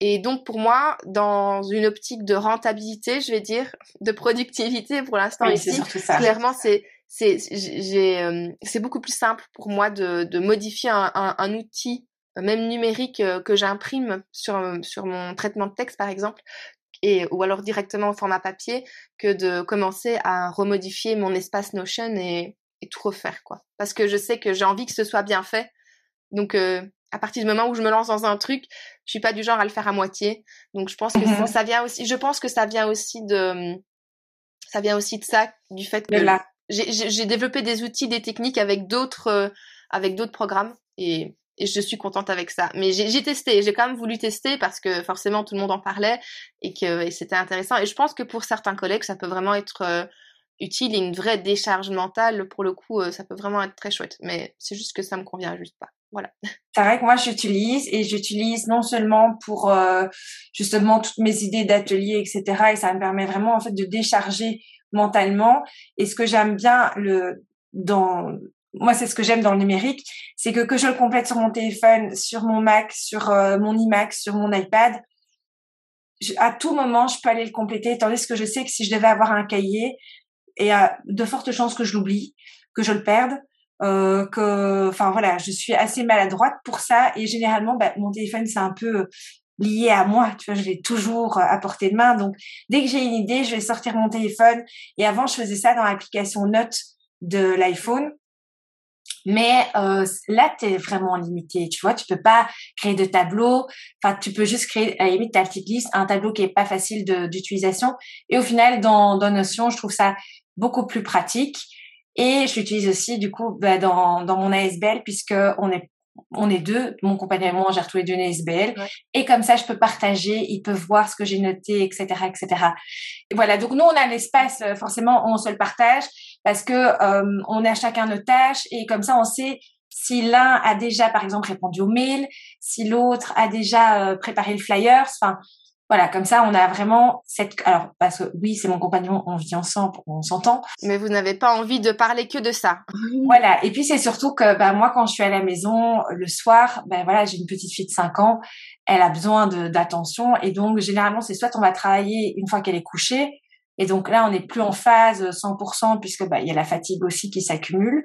Speaker 2: Et donc pour moi, dans une optique de rentabilité, je vais dire, de productivité pour l'instant ici, clairement c'est c'est j'ai euh, c'est beaucoup plus simple pour moi de, de modifier un, un, outil même numérique euh, que j'imprime sur sur mon traitement de texte par exemple et ou alors directement au format papier que de commencer à remodifier mon espace Notion et, et tout refaire quoi. Parce que je sais que j'ai envie que ce soit bien fait. Donc euh, à partir du moment où je me lance dans un truc, je suis pas du genre à le faire à moitié. Donc je pense que mhm. ça, vient aussi. Je pense que ça vient aussi de ça vient aussi de ça, du fait que j'ai développé des outils, des techniques avec d'autres euh, avec d'autres programmes et, et je suis contente avec ça. Mais j'ai testé, j'ai quand même voulu tester parce que forcément tout le monde en parlait et que c'était intéressant. Et je pense que pour certains collègues, ça peut vraiment être euh, utile et une vraie décharge mentale. Pour le coup, euh, ça peut vraiment être très chouette. Mais c'est juste que ça me convient juste pas. Voilà.
Speaker 1: C'est vrai que moi j'utilise et j'utilise non seulement pour euh, justement toutes mes idées d'atelier, etc. Et ça me permet vraiment en fait de décharger mentalement. Et ce que j'aime bien le dans moi c'est ce que j'aime dans le numérique, c'est que que je le complète sur mon téléphone, sur mon Mac, sur euh, mon iMac, sur mon iPad, à tout moment je peux aller le compléter. Tandis que je sais que si je devais avoir un cahier, il y a de fortes chances que je l'oublie, que je le perde euh, que, enfin voilà, je suis assez maladroite pour ça et généralement, bah, mon téléphone c'est un peu lié à moi, tu vois, je l'ai toujours à portée de main. Donc dès que j'ai une idée, je vais sortir mon téléphone. Et avant, je faisais ça dans l'application Notes de l'iPhone. Mais euh, là, tu es vraiment limité, tu vois, tu peux pas créer de tableau, enfin, tu peux juste créer, à la limite, ta petite liste, un tableau qui est pas facile d'utilisation. Et au final, dans, dans Notion, je trouve ça beaucoup plus pratique. Et je l'utilise aussi du coup bah, dans, dans mon ASBL puisque on est on est deux, mon compagnon et moi, on gère tous les deux une ASBL. Et comme ça, je peux partager, ils peuvent voir ce que j'ai noté, etc., etc. Et voilà. Donc nous, on a l'espace. Euh, forcément, on se le partage parce que euh, on a chacun nos tâches et comme ça, on sait si l'un a déjà, par exemple, répondu au mail, si l'autre a déjà euh, préparé le flyers. Enfin, voilà, comme ça, on a vraiment cette. Alors, parce que oui, c'est mon compagnon, on vit ensemble, on s'entend.
Speaker 2: Mais vous n'avez pas envie de parler que de ça.
Speaker 1: voilà. Et puis, c'est surtout que bah, moi, quand je suis à la maison le soir, ben voilà, j'ai une petite fille de 5 ans, elle a besoin d'attention. Et donc, généralement, c'est soit on va travailler une fois qu'elle est couchée. Et donc là, on n'est plus en phase 100% puisque bah, il y a la fatigue aussi qui s'accumule.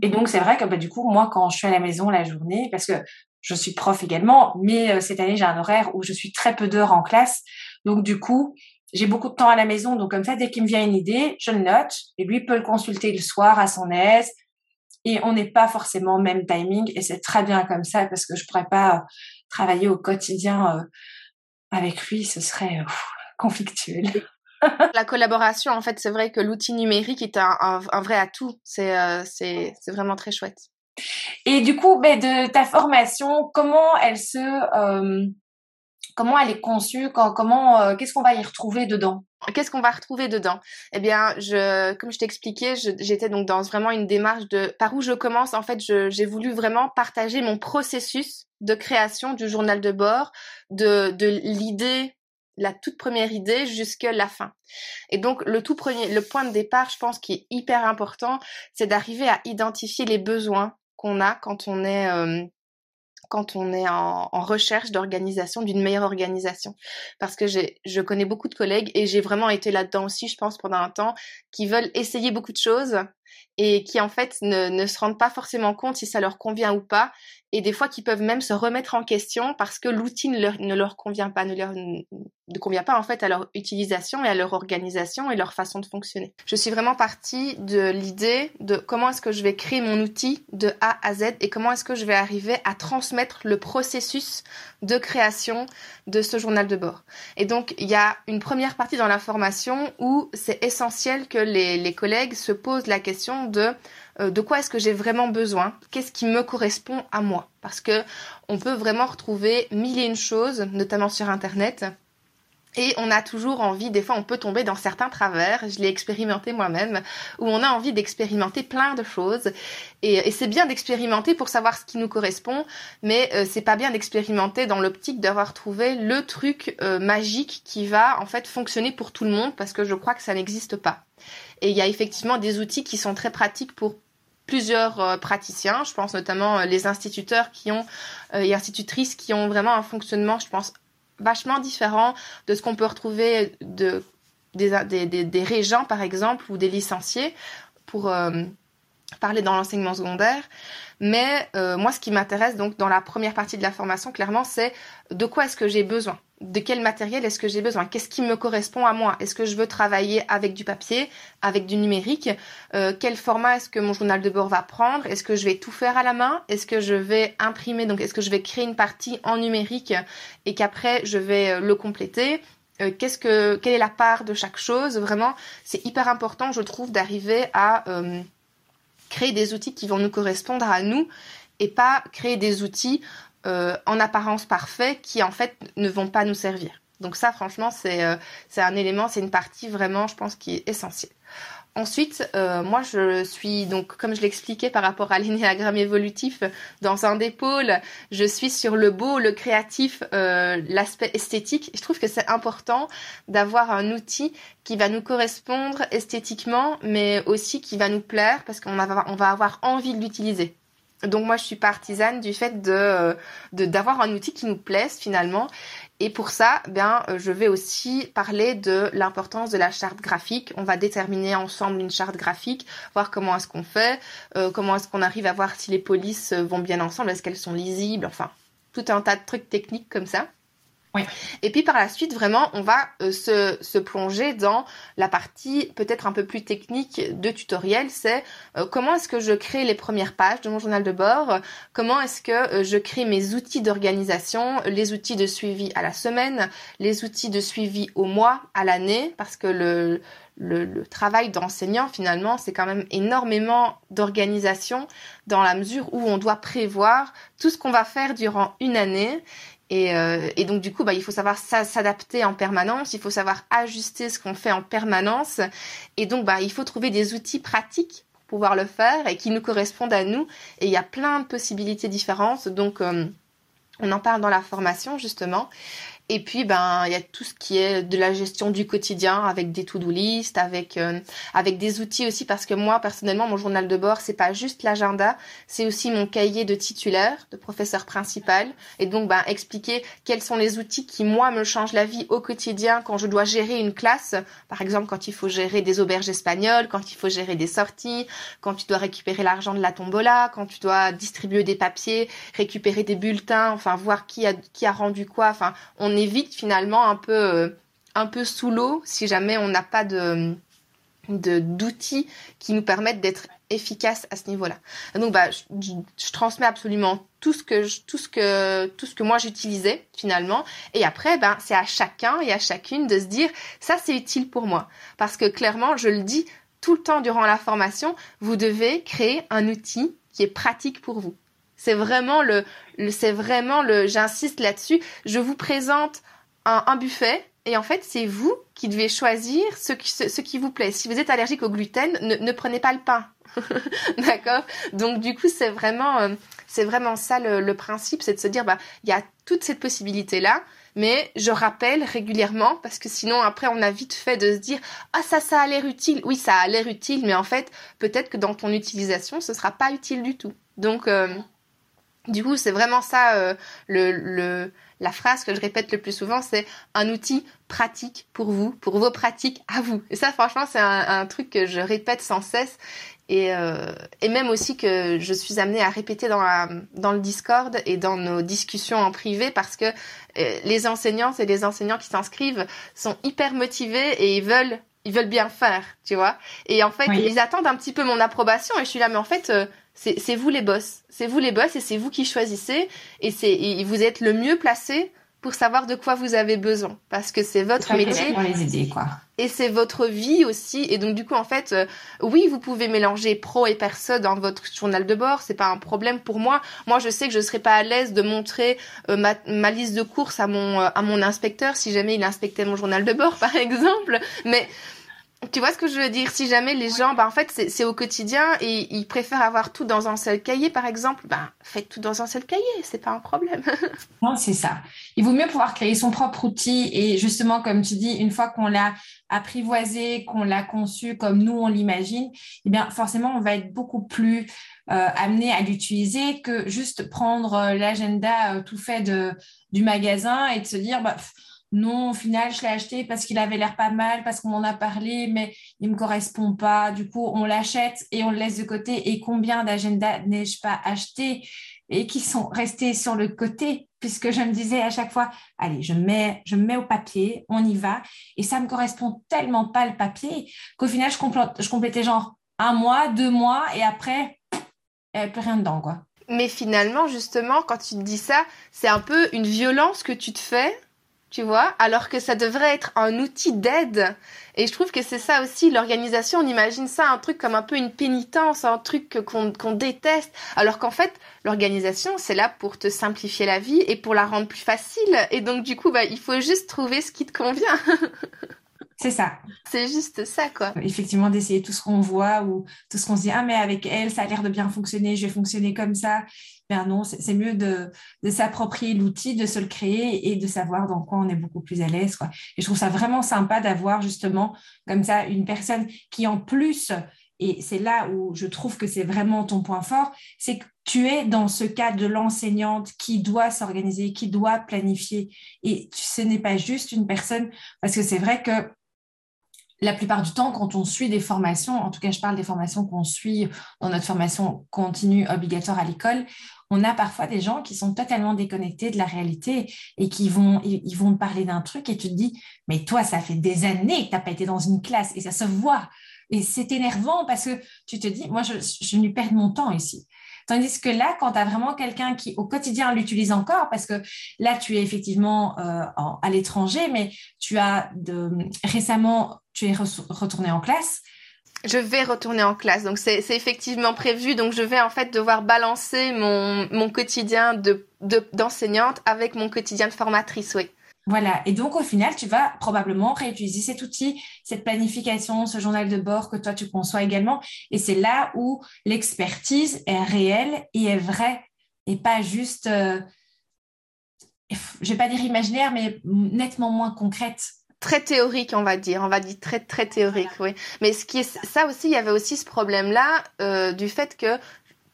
Speaker 1: Et donc, c'est vrai que bah, du coup, moi, quand je suis à la maison la journée, parce que je suis prof également, mais euh, cette année, j'ai un horaire où je suis très peu d'heures en classe. Donc, du coup, j'ai beaucoup de temps à la maison. Donc, comme ça, dès qu'il me vient une idée, je le note et lui peut le consulter le soir à son aise. Et on n'est pas forcément même timing et c'est très bien comme ça parce que je pourrais pas travailler au quotidien euh, avec lui, ce serait conflictuel.
Speaker 2: La collaboration, en fait, c'est vrai que l'outil numérique est un, vrai atout. C'est euh, c'est vraiment très chouette.
Speaker 1: Et du coup, ben, de ta formation, comment elle se, euh, comment elle est conçue, comment, euh, qu'est-ce qu'on va y retrouver dedans?
Speaker 2: Qu'est-ce qu'on va retrouver dedans? Eh bien, je, comme je t'expliquais, j'étais donc dans vraiment une démarche de par où je commence. En fait, j'ai voulu vraiment partager mon processus de création du journal de bord, de, de l'idée la toute première idée jusqu'à la fin. Et donc le tout premier, le point de départ, je pense, qui est hyper important, c'est d'arriver à identifier les besoins qu'on a quand on est euh, quand on est en, recherche d'organisation, d'une meilleure organisation. Parce que je connais beaucoup de collègues et j'ai vraiment été là-dedans aussi, je pense, pendant un temps, qui veulent essayer beaucoup de choses et qui en fait ne, se rendent pas forcément compte si ça leur convient ou pas et des fois qui peuvent même se remettre en question parce que l'outil ne leur, convient pas, ne leur convient pas en fait à leur utilisation et à leur organisation et leur façon de fonctionner. Je suis vraiment partie de l'idée de comment est-ce que je vais créer mon outil de A à Z et comment est-ce que je vais arriver à transmettre le processus de création de ce journal de bord. Et donc il y a une première partie dans la formation où c'est essentiel que les collègues se posent la question de euh, de quoi est-ce que j'ai vraiment besoin, qu'est-ce qui me correspond à moi? Parce que on peut vraiment retrouver mille et une choses, notamment sur Internet. Et on a toujours envie, des fois on peut tomber dans certains travers, je l'ai expérimenté moi-même, où on a envie d'expérimenter plein de choses. Et, c'est bien d'expérimenter pour savoir ce qui nous correspond, mais euh, c'est pas bien d'expérimenter dans l'optique d'avoir trouvé le truc euh, magique qui va en fait fonctionner pour tout le monde, parce que je crois que ça n'existe pas. Et il y a effectivement des outils qui sont très pratiques pour plusieurs euh, praticiens. Je pense notamment les instituteurs qui ont et institutrices qui ont vraiment un fonctionnement, je pense, vachement différent de ce qu'on peut retrouver de des, des, des, régents par exemple ou des licenciés pour parler dans l'enseignement secondaire. Mais moi, ce qui m'intéresse donc dans la première partie de la formation, clairement, c'est de quoi est-ce que j'ai besoin? De quel matériel est-ce que j'ai besoin? Qu'est-ce qui me correspond à moi? Est-ce que je veux travailler avec du papier, avec du numérique? Euh, Quel format est-ce que mon journal de bord va prendre? Est-ce que je vais tout faire à la main? Est-ce que je vais imprimer? Donc, est-ce que je vais créer une partie en numérique et qu'après je vais euh, le compléter? Euh, qu'est-ce que quelle est la part de chaque chose? Vraiment, c'est hyper important, je trouve, d'arriver à créer des outils qui vont nous correspondre à nous et pas créer des outils euh, en apparence parfaits qui en fait ne vont pas nous servir. Donc ça, franchement, c'est euh, c'est un élément, c'est une partie vraiment, je pense, qui est essentielle. Ensuite, euh, moi, je suis donc, comme je l'expliquais par rapport à l'énéagramme évolutif, dans un des pôles, je suis sur le beau, le créatif, l'aspect esthétique. Je trouve que c'est important d'avoir un outil qui va nous correspondre esthétiquement, mais aussi qui va nous plaire parce qu'on va, on va avoir envie de l'utiliser. Donc moi je suis partisane du fait de d'avoir un outil qui nous plaise finalement et pour ça euh, je vais aussi parler de l'importance de la charte graphique. On va déterminer ensemble une charte graphique, voir comment est-ce qu'on fait, euh, comment est-ce qu'on arrive à voir si les polices vont bien ensemble, est-ce qu'elles sont lisibles, enfin tout un tas de trucs techniques comme ça. Et puis par la suite, vraiment, on va euh, se, plonger dans la partie peut-être un peu plus technique de tutoriel. C'est euh, comment est-ce que je crée les premières pages de mon journal de bord, comment est-ce que euh, je crée mes outils d'organisation, les outils de suivi à la semaine, les outils de suivi au mois, à l'année, parce que le, le, le travail d'enseignant, finalement, c'est quand même énormément d'organisation dans la mesure où on doit prévoir tout ce qu'on va faire durant une année euh, et, donc du coup, bah, il faut savoir s'adapter en permanence, il faut savoir ajuster ce qu'on fait en permanence. Et donc, bah, il faut trouver des outils pratiques pour pouvoir le faire et qui nous correspondent à nous. Et il y a plein de possibilités différentes. Donc, euh, on en parle dans la formation justement. Et puis, ben, il y a tout ce qui est de la gestion du quotidien avec des to-do list, avec euh, avec des outils aussi, parce que moi, personnellement, mon journal de bord, c'est pas juste l'agenda, c'est aussi mon cahier de titulaire, de professeur principal. Et donc, ben, expliquer quels sont les outils qui, moi, me changent la vie au quotidien quand je dois gérer une classe. Par exemple, quand il faut gérer des auberges espagnoles, quand il faut gérer des sorties, quand tu dois récupérer l'argent de la tombola, quand tu dois distribuer des papiers, récupérer des bulletins, enfin, voir qui a, qui a rendu quoi. Enfin, on évite finalement un peu, euh, un peu sous l'eau si jamais on n'a pas de d'outils qui nous permettent d'être efficaces à ce niveau-là. Donc bah je, transmets absolument tout ce que moi j'utilisais finalement et après ben c'est à chacun et à chacune de se dire ça c'est utile pour moi parce que clairement je le dis tout le temps durant la formation, vous devez créer un outil qui est pratique pour vous. C'est vraiment le, c'est vraiment le, j'insiste là-dessus. Je vous présente un, buffet et en fait, c'est vous qui devez choisir ce qui, ce, qui vous plaît. Si vous êtes allergique au gluten, ne, prenez pas le pain. D'accord? Donc du coup, c'est vraiment, euh, c'est vraiment ça le, principe, c'est de se dire, bah, il y a toute cette possibilité-là. mais je rappelle régulièrement parce que sinon après on a vite fait de se dire ah ça ça a l'air utile oui ça a l'air utile mais en fait peut-être que dans ton utilisation ce sera pas utile du tout donc euh, du coup c'est vraiment ça euh, le, le la phrase que je répète le plus souvent c'est un outil pratique pour vous pour vos pratiques à vous. Et ça franchement c'est un, un truc que je répète sans cesse. Et, euh, et, même aussi que je suis amenée à répéter dans, la, dans le Discord et dans nos discussions en privé parce que euh, les enseignantes et les enseignants qui s'inscrivent sont hyper motivés et ils veulent ils veulent bien faire, tu vois. Et en fait, ils attendent un petit peu mon approbation et je suis là, mais en fait, euh, c'est vous les boss. C'est vous les boss et c'est vous qui choisissez. Et c'est vous êtes le mieux placé pour savoir de quoi vous avez besoin. Parce que c'est votre métier.
Speaker 1: les quoi.
Speaker 2: Et c'est votre vie aussi. Et donc du coup en fait euh, oui vous pouvez mélanger pro et perso dans votre journal de bord. C'est pas un problème pour moi. Moi je sais que je serais pas à l'aise de montrer euh, ma, ma, liste de courses à mon euh, à mon inspecteur si jamais il inspectait mon journal de bord par exemple. Mais tu vois ce que je veux dire? Si jamais les gens, bah en fait, c'est au quotidien et ils préfèrent avoir tout dans un seul cahier, par exemple, bah faites tout dans un seul cahier, c'est pas un problème.
Speaker 1: non, c'est ça. Il vaut mieux pouvoir créer son propre outil et justement, comme tu dis, une fois qu'on l'a apprivoisé, qu'on l'a conçu comme nous on l'imagine, eh bien forcément, on va être beaucoup plus euh, amené à l'utiliser que juste prendre euh, l'agenda euh, tout fait du magasin et de se dire bah non, au final, je l'ai acheté parce qu'il avait l'air pas mal, parce qu'on m'en a parlé, mais il me correspond pas. Du coup, on l'achète et on le laisse de côté. Et combien d'agendas n'ai-je pas acheté et qui sont restés sur le côté? Puisque je me disais à chaque fois, allez, je mets, je mets au papier, on y va. Et ça me correspond tellement pas le papier qu'au final, je, complétais genre un mois, deux mois et après, il n'y avait plus rien dedans.
Speaker 2: Mais finalement, justement, quand tu te dis ça, c'est un peu une violence que tu te fais tu vois, alors que ça devrait être un outil d'aide. Et je trouve que c'est ça aussi, l'organisation, on imagine ça un truc comme un peu une pénitence, un truc qu'on déteste, alors qu'en fait, l'organisation, c'est là pour te simplifier la vie et pour la rendre plus facile. Et donc, du coup, bah, il faut juste trouver ce qui te convient.
Speaker 1: C'est ça.
Speaker 2: C'est juste ça, quoi.
Speaker 1: Effectivement, d'essayer tout ce qu'on voit ou tout ce qu'on se dit, ah, mais avec elle, ça a l'air de bien fonctionner, je vais fonctionner comme ça. Ben non, c'est mieux de, s'approprier l'outil, de se le créer et de savoir dans quoi on est beaucoup plus à l'aise. Et je trouve ça vraiment sympa d'avoir justement comme ça une personne qui, en plus, et c'est là où je trouve que c'est vraiment ton point fort, c'est que tu es dans ce cas de l'enseignante qui doit s'organiser, qui doit planifier. Et ce n'est pas juste une personne, parce que c'est vrai que la plupart du temps, quand on suit des formations, en tout cas, je parle des formations qu'on suit dans notre formation continue obligatoire à l'école, on a parfois des gens qui sont totalement déconnectés de la réalité et qui vont, ils vont parler d'un truc et tu te dis, mais toi, ça fait des années que tu n'as pas été dans une classe et ça se voit. Et c'est énervant parce que tu te dis, moi, je, je lui perds mon temps ici. Tandis que là, quand tu as vraiment quelqu'un qui au quotidien l'utilise encore, parce que là, tu es effectivement euh, à l'étranger, mais tu as récemment, tu es retourné en classe.
Speaker 2: Je vais retourner en classe, donc c'est effectivement prévu. Donc je vais en fait devoir balancer mon, quotidien d'enseignante de, avec mon quotidien de formatrice, oui.
Speaker 1: Voilà. Et donc, au final, tu vas probablement réutiliser cet outil, cette planification, ce journal de bord que toi, tu conçois également. Et c'est là où l'expertise est réelle et est vraie et pas juste, euh, je vais pas dire imaginaire, mais nettement moins concrète.
Speaker 2: Très théorique, on va dire. On va dire très, très théorique, oui. Mais ce qui est, ça aussi, il y avait aussi ce problème-là euh, du fait que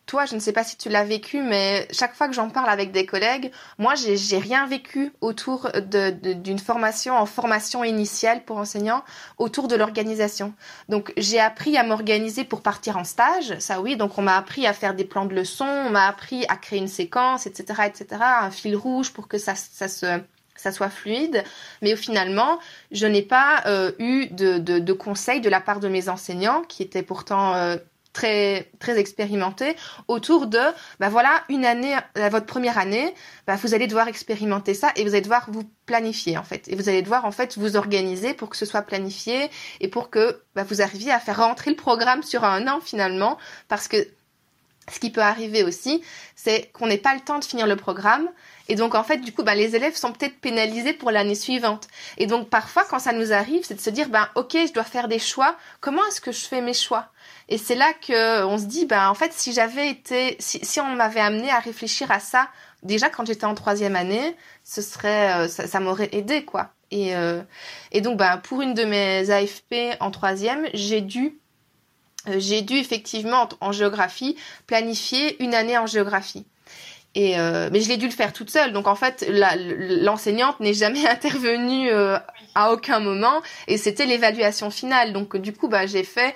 Speaker 2: toi, je ne sais pas si tu l'as vécu, mais chaque fois que j'en parle avec des collègues, moi, j'ai rien vécu autour d'une formation en formation initiale pour enseignants autour de l'organisation. Donc, j'ai appris à m'organiser pour partir en stage, ça oui. Donc, on m'a appris à faire des plans de leçons, on m'a appris à créer une séquence, etc., etc., un fil rouge pour que ça, ça se ça soit fluide, mais finalement, je n'ai pas euh, eu de, de, de, conseils de la part de mes enseignants, qui étaient pourtant euh, très très expérimenté autour de bah voilà une année euh, votre première année bah vous allez devoir expérimenter ça et vous allez devoir vous planifier en fait. Et vous allez devoir en fait vous organiser pour que ce soit planifié et pour que bah, vous arriviez à faire rentrer le programme sur un an finalement parce que ce qui peut arriver aussi c'est qu'on n'ait pas le temps de finir le programme. Et donc en fait du coup bah, les élèves sont peut-être pénalisés pour l'année suivante. Et donc parfois quand ça nous arrive c'est de se dire ben ok je dois faire des choix. Comment est-ce que je fais mes choix? Et c'est là que on se dit, ben en fait, si j'avais été, si, si on m'avait amené à réfléchir à ça déjà quand j'étais en troisième année, ce serait, ça, ça m'aurait aidé quoi. Et, euh, et donc, bah, pour une de mes AFP en troisième, j'ai dû, euh, j'ai dû effectivement en, géographie planifier une année en géographie. Et euh, mais je l'ai dû le faire toute seule. Donc en fait, l'enseignante n'est jamais intervenue euh, à aucun moment. Et c'était l'évaluation finale. Donc du coup, bah, j'ai fait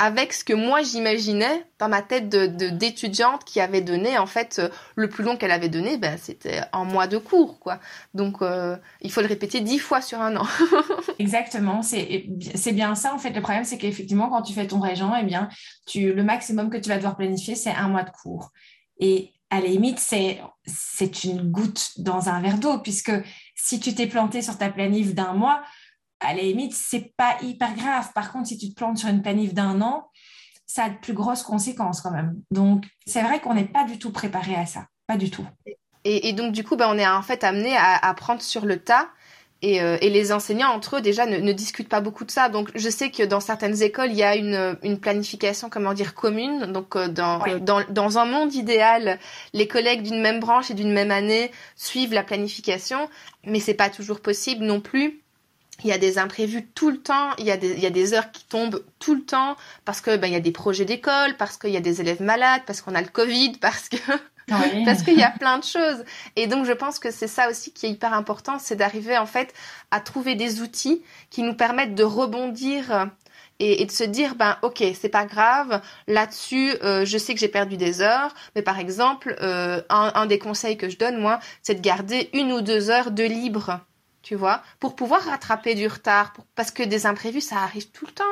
Speaker 2: avec ce que moi j'imaginais dans ma tête de d'étudiante qui avait donné en fait euh, le plus long qu'elle avait donné ben c'était un mois de cours quoi. Donc euh, il faut le répéter dix fois sur un an.
Speaker 1: Exactement c'est c'est bien ça en fait. Le problème c'est qu'effectivement quand tu fais ton régent eh bien tu le maximum que tu vas devoir planifier c'est un mois de cours. Et à la limite, c'est, c'est une goutte dans un verre d'eau, puisque si tu t'es planté sur ta planif d'un mois, à la limite, c'est pas hyper grave. Par contre, si tu te plantes sur une planif d'un an, ça a de plus grosses conséquences quand même. Donc, c'est vrai qu'on n'est pas du tout préparé à ça. Pas du tout.
Speaker 2: Et, donc, du coup, ben, on est en fait amené à apprendre sur le tas. Et, euh, et, les enseignants entre eux déjà ne, ne, discutent pas beaucoup de ça. Donc je sais que dans certaines écoles il y a une, une planification comment dire commune. Donc euh, dans, dans, dans un monde idéal, les collègues d'une même branche et d'une même année suivent la planification, mais c'est pas toujours possible non plus il y a des imprévus tout le temps, il y a des, il y a des heures qui tombent tout le temps parce que ben il y a des projets d'école, parce qu'il y a des élèves malades, parce qu'on a le Covid, parce que parce qu'il y a plein de choses. Et donc je pense que c'est ça aussi qui est hyper important, c'est d'arriver en fait à trouver des outils qui nous permettent de rebondir et, et de se dire ben ok c'est pas grave là-dessus euh, je sais que j'ai perdu des heures mais par exemple euh, un, un des conseils que je donne moi c'est de garder une ou deux heures de libre tu vois, pour pouvoir rattraper du retard, parce que des imprévus, ça arrive tout le temps.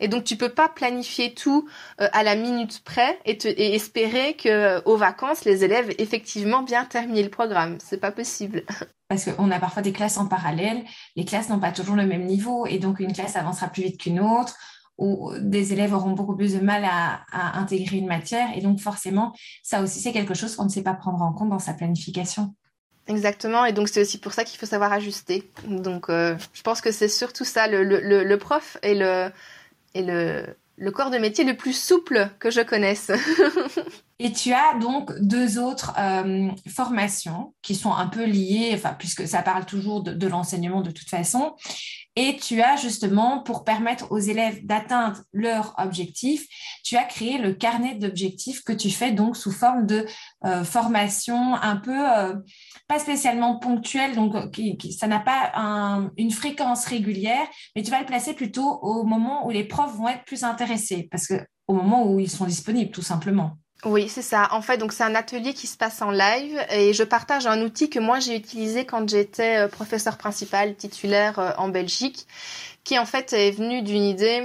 Speaker 2: Et donc, tu peux pas planifier tout euh, à la minute près et, espérer que euh, aux vacances, les élèves effectivement bien terminer le programme. C'est pas possible.
Speaker 1: Parce qu'on a parfois des classes en parallèle, les classes n'ont pas toujours le même niveau, et donc une classe avancera plus vite qu'une autre, ou des élèves auront beaucoup plus de mal à intégrer une matière, et donc forcément, ça aussi, c'est quelque chose qu'on ne sait pas prendre en compte dans sa planification.
Speaker 2: Exactement, et donc c'est aussi pour ça qu'il faut savoir ajuster. Donc euh, je pense que c'est surtout ça, le, prof est le, le, le corps de métier le plus souple que je connaisse.
Speaker 1: et tu as donc deux autres euh, formations qui sont un peu liées, enfin puisque ça parle toujours de l'enseignement de toute façon. Et tu as justement, pour permettre aux élèves d'atteindre leur objectif, tu as créé le carnet d'objectifs que tu fais donc sous forme de euh, formation un peu euh, pas spécialement ponctuelle, donc euh, ça n'a pas un, une fréquence régulière, mais tu vas le placer plutôt au moment où les profs vont être plus intéressés, parce que au moment où ils sont disponibles, tout simplement.
Speaker 2: Oui, c'est ça. En fait, donc c'est un atelier qui se passe en live et je partage un outil que moi j'ai utilisé quand j'étais euh, professeur principal titulaire euh, en Belgique, qui en fait est venu d'une idée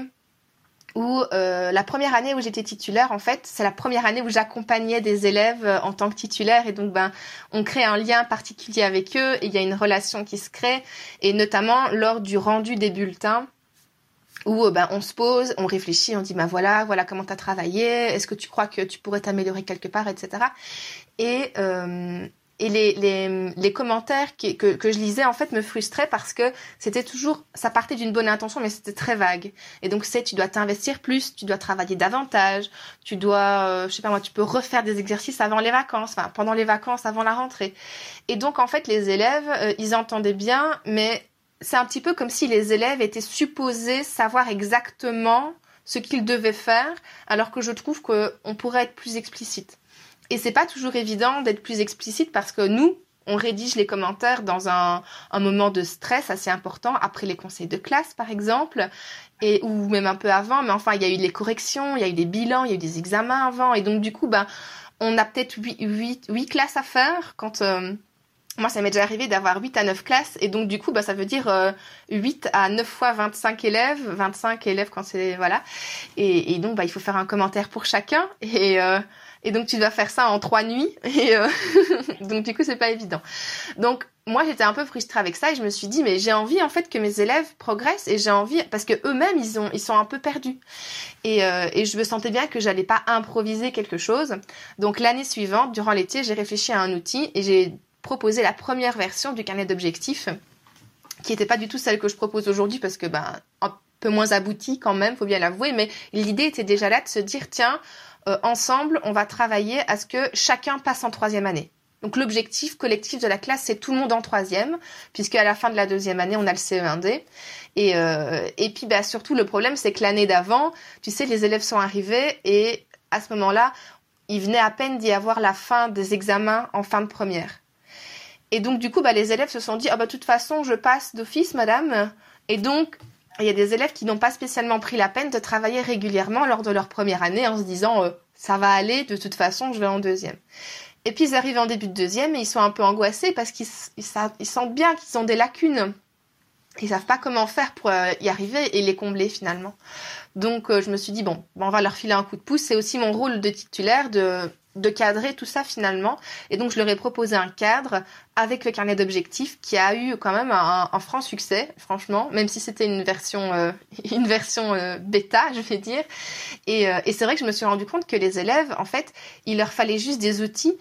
Speaker 2: où euh, la première année où j'étais titulaire, en fait, c'est la première année où j'accompagnais des élèves en tant que titulaire et donc ben on crée un lien particulier avec eux et il y a une relation qui se crée et notamment lors du rendu des bulletins où euh, ben, on se pose, on réfléchit, on dit ben voilà, voilà comment tu as travaillé, est-ce que tu crois que tu pourrais t'améliorer quelque part, etc. Et, euh, et les, les, les commentaires que, que, je lisais en fait me frustraient parce que c'était toujours, ça partait d'une bonne intention mais c'était très vague. Et donc c'est tu dois t'investir plus, tu dois travailler davantage, tu dois, euh, je sais pas moi, tu peux refaire des exercices avant les vacances, enfin pendant les vacances, avant la rentrée. Et donc en fait les élèves, euh, ils entendaient bien mais c'est un petit peu comme si les élèves étaient supposés savoir exactement ce qu'ils devaient faire, alors que je trouve qu'on pourrait être plus explicite. Et c'est pas toujours évident d'être plus explicite parce que nous, on rédige les commentaires dans un, moment de stress assez important, après les conseils de classe par exemple, et ou même un peu avant, mais enfin il y a eu les corrections, il y a eu des bilans, il y a eu des examens avant, et donc du coup, ben, on a peut-être huit, classes à faire quand... Euh, moi, ça m'est déjà arrivé d'avoir 8 à 9 classes et donc du coup, bah, ça veut dire euh, 8 à 9 fois 25 élèves, 25 élèves quand c'est voilà. Et, et donc, bah, il faut faire un commentaire pour chacun et euh, et donc tu dois faire ça en trois nuits et euh, donc du coup, c'est pas évident. Donc moi, j'étais un peu frustrée avec ça et je me suis dit mais j'ai envie en fait que mes élèves progressent et j'ai envie parce que eux-mêmes ils ont ils sont un peu perdus et, euh, et je me sentais bien que j'allais pas improviser quelque chose. Donc l'année suivante, durant l'été, j'ai réfléchi à un outil et j'ai proposer la première version du carnet d'objectifs, qui n'était pas du tout celle que je propose aujourd'hui parce que ben, peu moins abouti quand même, faut bien l'avouer, mais l'idée était déjà là de se dire, tiens, euh, ensemble, on va travailler à ce que chacun passe en troisième année. Donc l'objectif collectif de la classe, c'est tout le monde en troisième, puisque à la fin de la deuxième année, on a le CE1D. Et, euh, et puis bah, surtout, le problème, c'est que l'année d'avant, tu sais, les élèves sont arrivés et à ce moment-là, il venait à peine d'y avoir la fin des examens en fin de première. Et donc, du coup, bah, les élèves se sont dit, ah bah, de toute façon, je passe d'office, madame. Et donc, il y a des élèves qui n'ont pas spécialement pris la peine de travailler régulièrement lors de leur première année en se disant, euh, ça va aller, de toute façon, je vais en deuxième. Et puis ils arrivent en début de deuxième et ils sont un peu angoissés parce qu'ils ils, sentent bien qu'ils ont des lacunes. Ils savent pas comment faire pour euh, y arriver et les combler finalement. Donc euh, je me suis dit bon, on va leur filer un coup de pouce. C'est aussi mon rôle de titulaire de de cadrer tout ça finalement. Et donc je leur ai proposé un cadre avec le carnet d'objectifs qui a eu quand même un, franc succès, franchement, même si c'était une version euh, une version euh, bêta, je vais dire. Et, euh, et c'est vrai que je me suis rendu compte que les élèves, en fait, il leur fallait juste des outils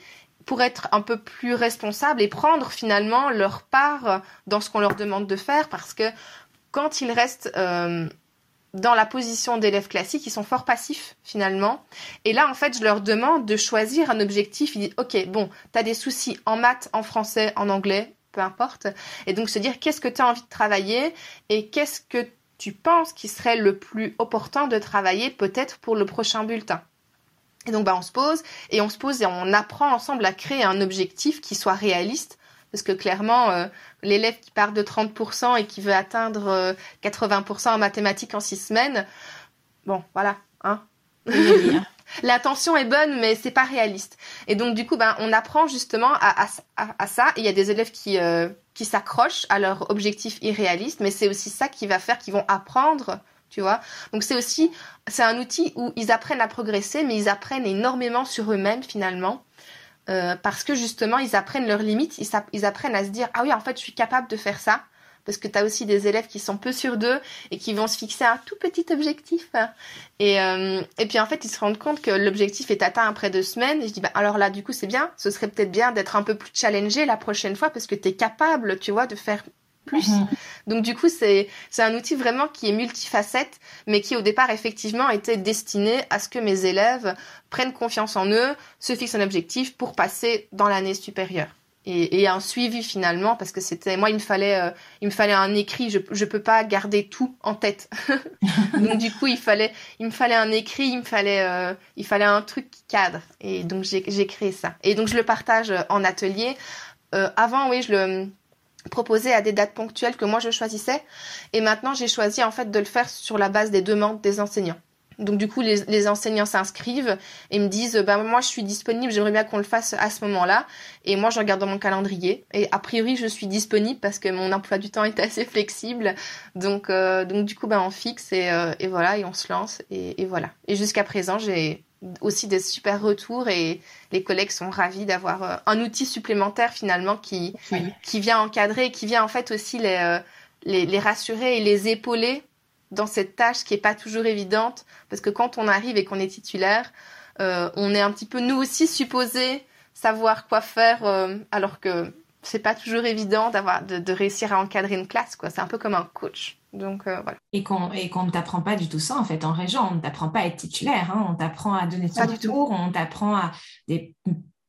Speaker 2: pour être un peu plus responsables et prendre finalement leur part dans ce qu'on leur demande de faire parce que quand ils restent dans la position d'élèves classiques, ils sont fort passifs finalement. Et là, en fait, je leur demande de choisir un objectif. Ils disent, OK, bon, tu as des soucis en maths, en français, en anglais, peu importe. Et donc se dire, qu'est-ce que tu as envie de travailler et qu'est-ce que tu penses qui serait le plus opportun de travailler peut-être pour le prochain bulletin. Et donc, bah, on se pose et on se pose et on apprend ensemble à créer un objectif qui soit réaliste parce que clairement, euh, l'élève qui part de 30% et qui veut atteindre 80% euh, en mathématiques en six semaines, bon, voilà, hein. L'intention est bonne, mais c'est pas réaliste. Et donc du coup, ben, on apprend justement à, à, ça. il y a des élèves qui euh, qui s'accrochent à leur objectif irréaliste, mais c'est aussi ça qui va faire qu'ils vont apprendre, tu vois. Donc c'est aussi c'est un outil où ils apprennent à progresser, mais ils apprennent énormément sur eux-mêmes finalement. Euh, parce que justement, ils apprennent leurs limites, ils, apprennent à se dire, ah oui, en fait, je suis capable de faire ça. Parce que tu as aussi des élèves qui sont peu sûrs d'eux et qui vont se fixer un tout petit objectif. Et, euh, puis en fait, ils se rendent compte que l'objectif est atteint après deux semaines. Et je dis, bah, alors là, du coup, c'est bien. Ce serait peut-être bien d'être un peu plus challengé la prochaine fois parce que tu es capable, tu vois, de faire plus. Mhm. Donc du coup, c'est un outil vraiment qui est multifacette, mais qui au départ effectivement était destiné à ce que mes élèves prennent confiance en eux, se fixent un objectif pour passer dans l'année supérieure. Et, et un suivi finalement parce que c'était moi il me fallait euh, il me fallait un écrit je je peux pas garder tout en tête donc du coup il fallait il me fallait un écrit il me fallait euh, il fallait un truc qui cadre et donc j'ai j'ai créé ça et donc je le partage en atelier euh, avant oui je le proposé à des dates ponctuelles que moi je choisissais. Et maintenant, j'ai choisi en fait de le faire sur la base des demandes des enseignants. Donc du coup, les, enseignants s'inscrivent et me disent, bah moi je suis disponible, j'aimerais bien qu'on le fasse à ce moment-là. Et moi, je regarde dans mon calendrier. Et a priori, je suis disponible parce que mon emploi du temps est assez flexible. Donc euh, donc du coup, bah on fixe et, euh, et voilà et on se lance et voilà. Et jusqu'à présent, j'ai aussi des super retours et les collègues sont ravis d'avoir euh, un outil supplémentaire finalement qui qui vient encadrer, qui vient en fait aussi les, euh, les, les rassurer et les épauler dans cette tâche qui est pas toujours évidente. Parce que quand on arrive et qu'on est titulaire, euh, on est un petit peu nous aussi supposé savoir quoi faire alors que c'est pas toujours évident d'avoir de, de réussir à encadrer une classe quoi. C'est un peu comme un coach. Donc euh, voilà.
Speaker 1: Et qu'on et qu'on ne t'apprend pas du tout ça en fait en région, on ne t'apprend pas à être titulaire, hein. on t'apprend à donner ton tour, on t'apprend à des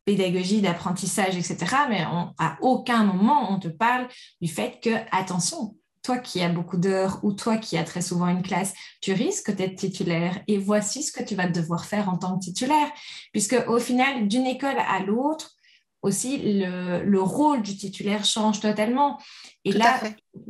Speaker 1: pédagogies d'apprentissage, etc. Mais à aucun moment on te parle du fait que attention, toi qui as beaucoup d'heures ou toi qui as très souvent une classe, tu risques d'être titulaire et voici ce que tu vas devoir faire en tant que titulaire, puisque au final d'une école à l'autre aussi le, le, rôle du titulaire change totalement. Et là,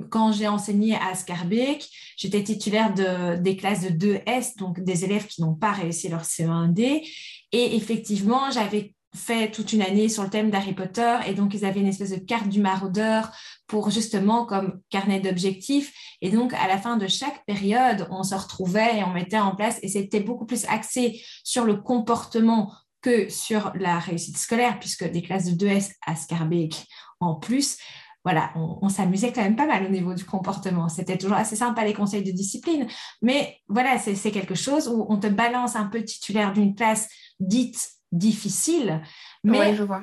Speaker 1: quand j'ai enseigné à Scarbeck, j'étais titulaire de, des classes de 2S, donc des élèves qui n'ont pas réussi leur CE1D. Et effectivement, j'avais fait toute une année sur le thème d'Harry Potter et donc ils avaient une espèce de carte du maraudeur pour justement comme carnet d'objectifs et donc à la fin de chaque période on se retrouvait et on mettait en place et c'était beaucoup plus axé sur le comportement que sur la réussite scolaire puisque des classes de 2S à Scarbeck en plus voilà, on, s'amusait quand même pas mal au niveau du comportement. C'était toujours assez sympa les conseils de discipline, mais voilà, c'est quelque chose où on te balance un peu titulaire d'une classe dite difficile, mais
Speaker 2: je vois.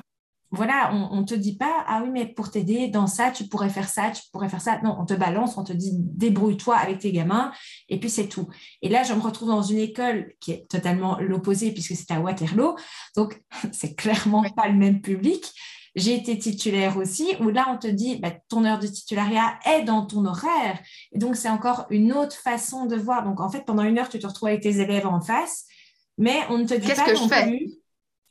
Speaker 1: Voilà, on ne te dit pas, ah oui, mais pour t'aider dans ça, tu pourrais faire ça, tu pourrais faire ça. Non, on te balance, on te dit, débrouille-toi avec tes gamins, et puis c'est tout. Et là, je me retrouve dans une école qui est totalement l'opposé, puisque c'est à Waterloo. Donc, c'est clairement pas le même public. J'ai été titulaire aussi, où là, on te dit, bah, ton heure de titulariat est dans ton horaire. Et donc, c'est encore une autre façon de voir. Donc, en fait, pendant une heure, tu te retrouves avec tes élèves en face, mais on ne te dit pas
Speaker 2: que non plus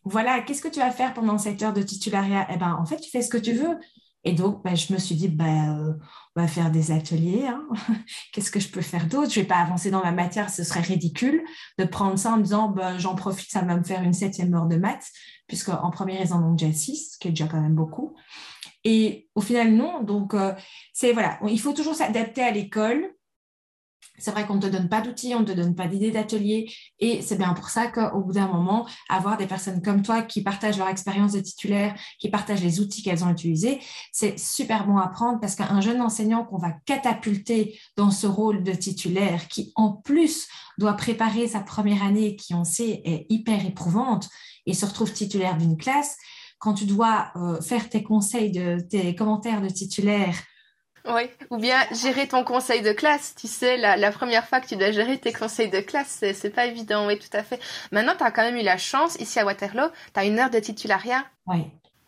Speaker 1: voilà, qu'est-ce que tu vas faire pendant cette heure de titulariat Eh bien, en fait, tu fais ce que tu veux. Et donc, ben, je me suis dit, ben, euh, on va faire des ateliers. Hein. Qu'est-ce que je peux faire d'autre? Je ne vais pas avancer dans ma matière, ce serait ridicule de prendre ça en me disant, ben, j'en profite, ça va me faire une septième heure de maths, puisqu'en première, ils en ont déjà six, ce qui est déjà quand même beaucoup. Et au final, non. Donc, euh, c'est voilà, il faut toujours s'adapter à l'école c'est vrai qu'on ne te donne pas d'outils, on ne te donne pas d'idées d'atelier. Et c'est bien pour ça qu'au bout d'un moment, avoir des personnes comme toi qui partagent leur expérience de titulaire, qui partagent les outils qu'elles ont utilisés, c'est super bon à prendre parce qu'un jeune enseignant qu'on va catapulter dans ce rôle de titulaire, qui en plus doit préparer sa première année, qui on sait est hyper éprouvante, et se retrouve titulaire d'une classe, quand tu dois euh, faire tes conseils, de, tes commentaires de titulaire
Speaker 2: oui, ou bien gérer ton conseil de classe. Tu sais, la, première fois que tu dois gérer tes conseils de classe, c'est pas évident, oui, tout à fait. Maintenant, tu as quand même eu la chance, ici à Waterloo, tu as une heure de titulariat.
Speaker 1: Oui.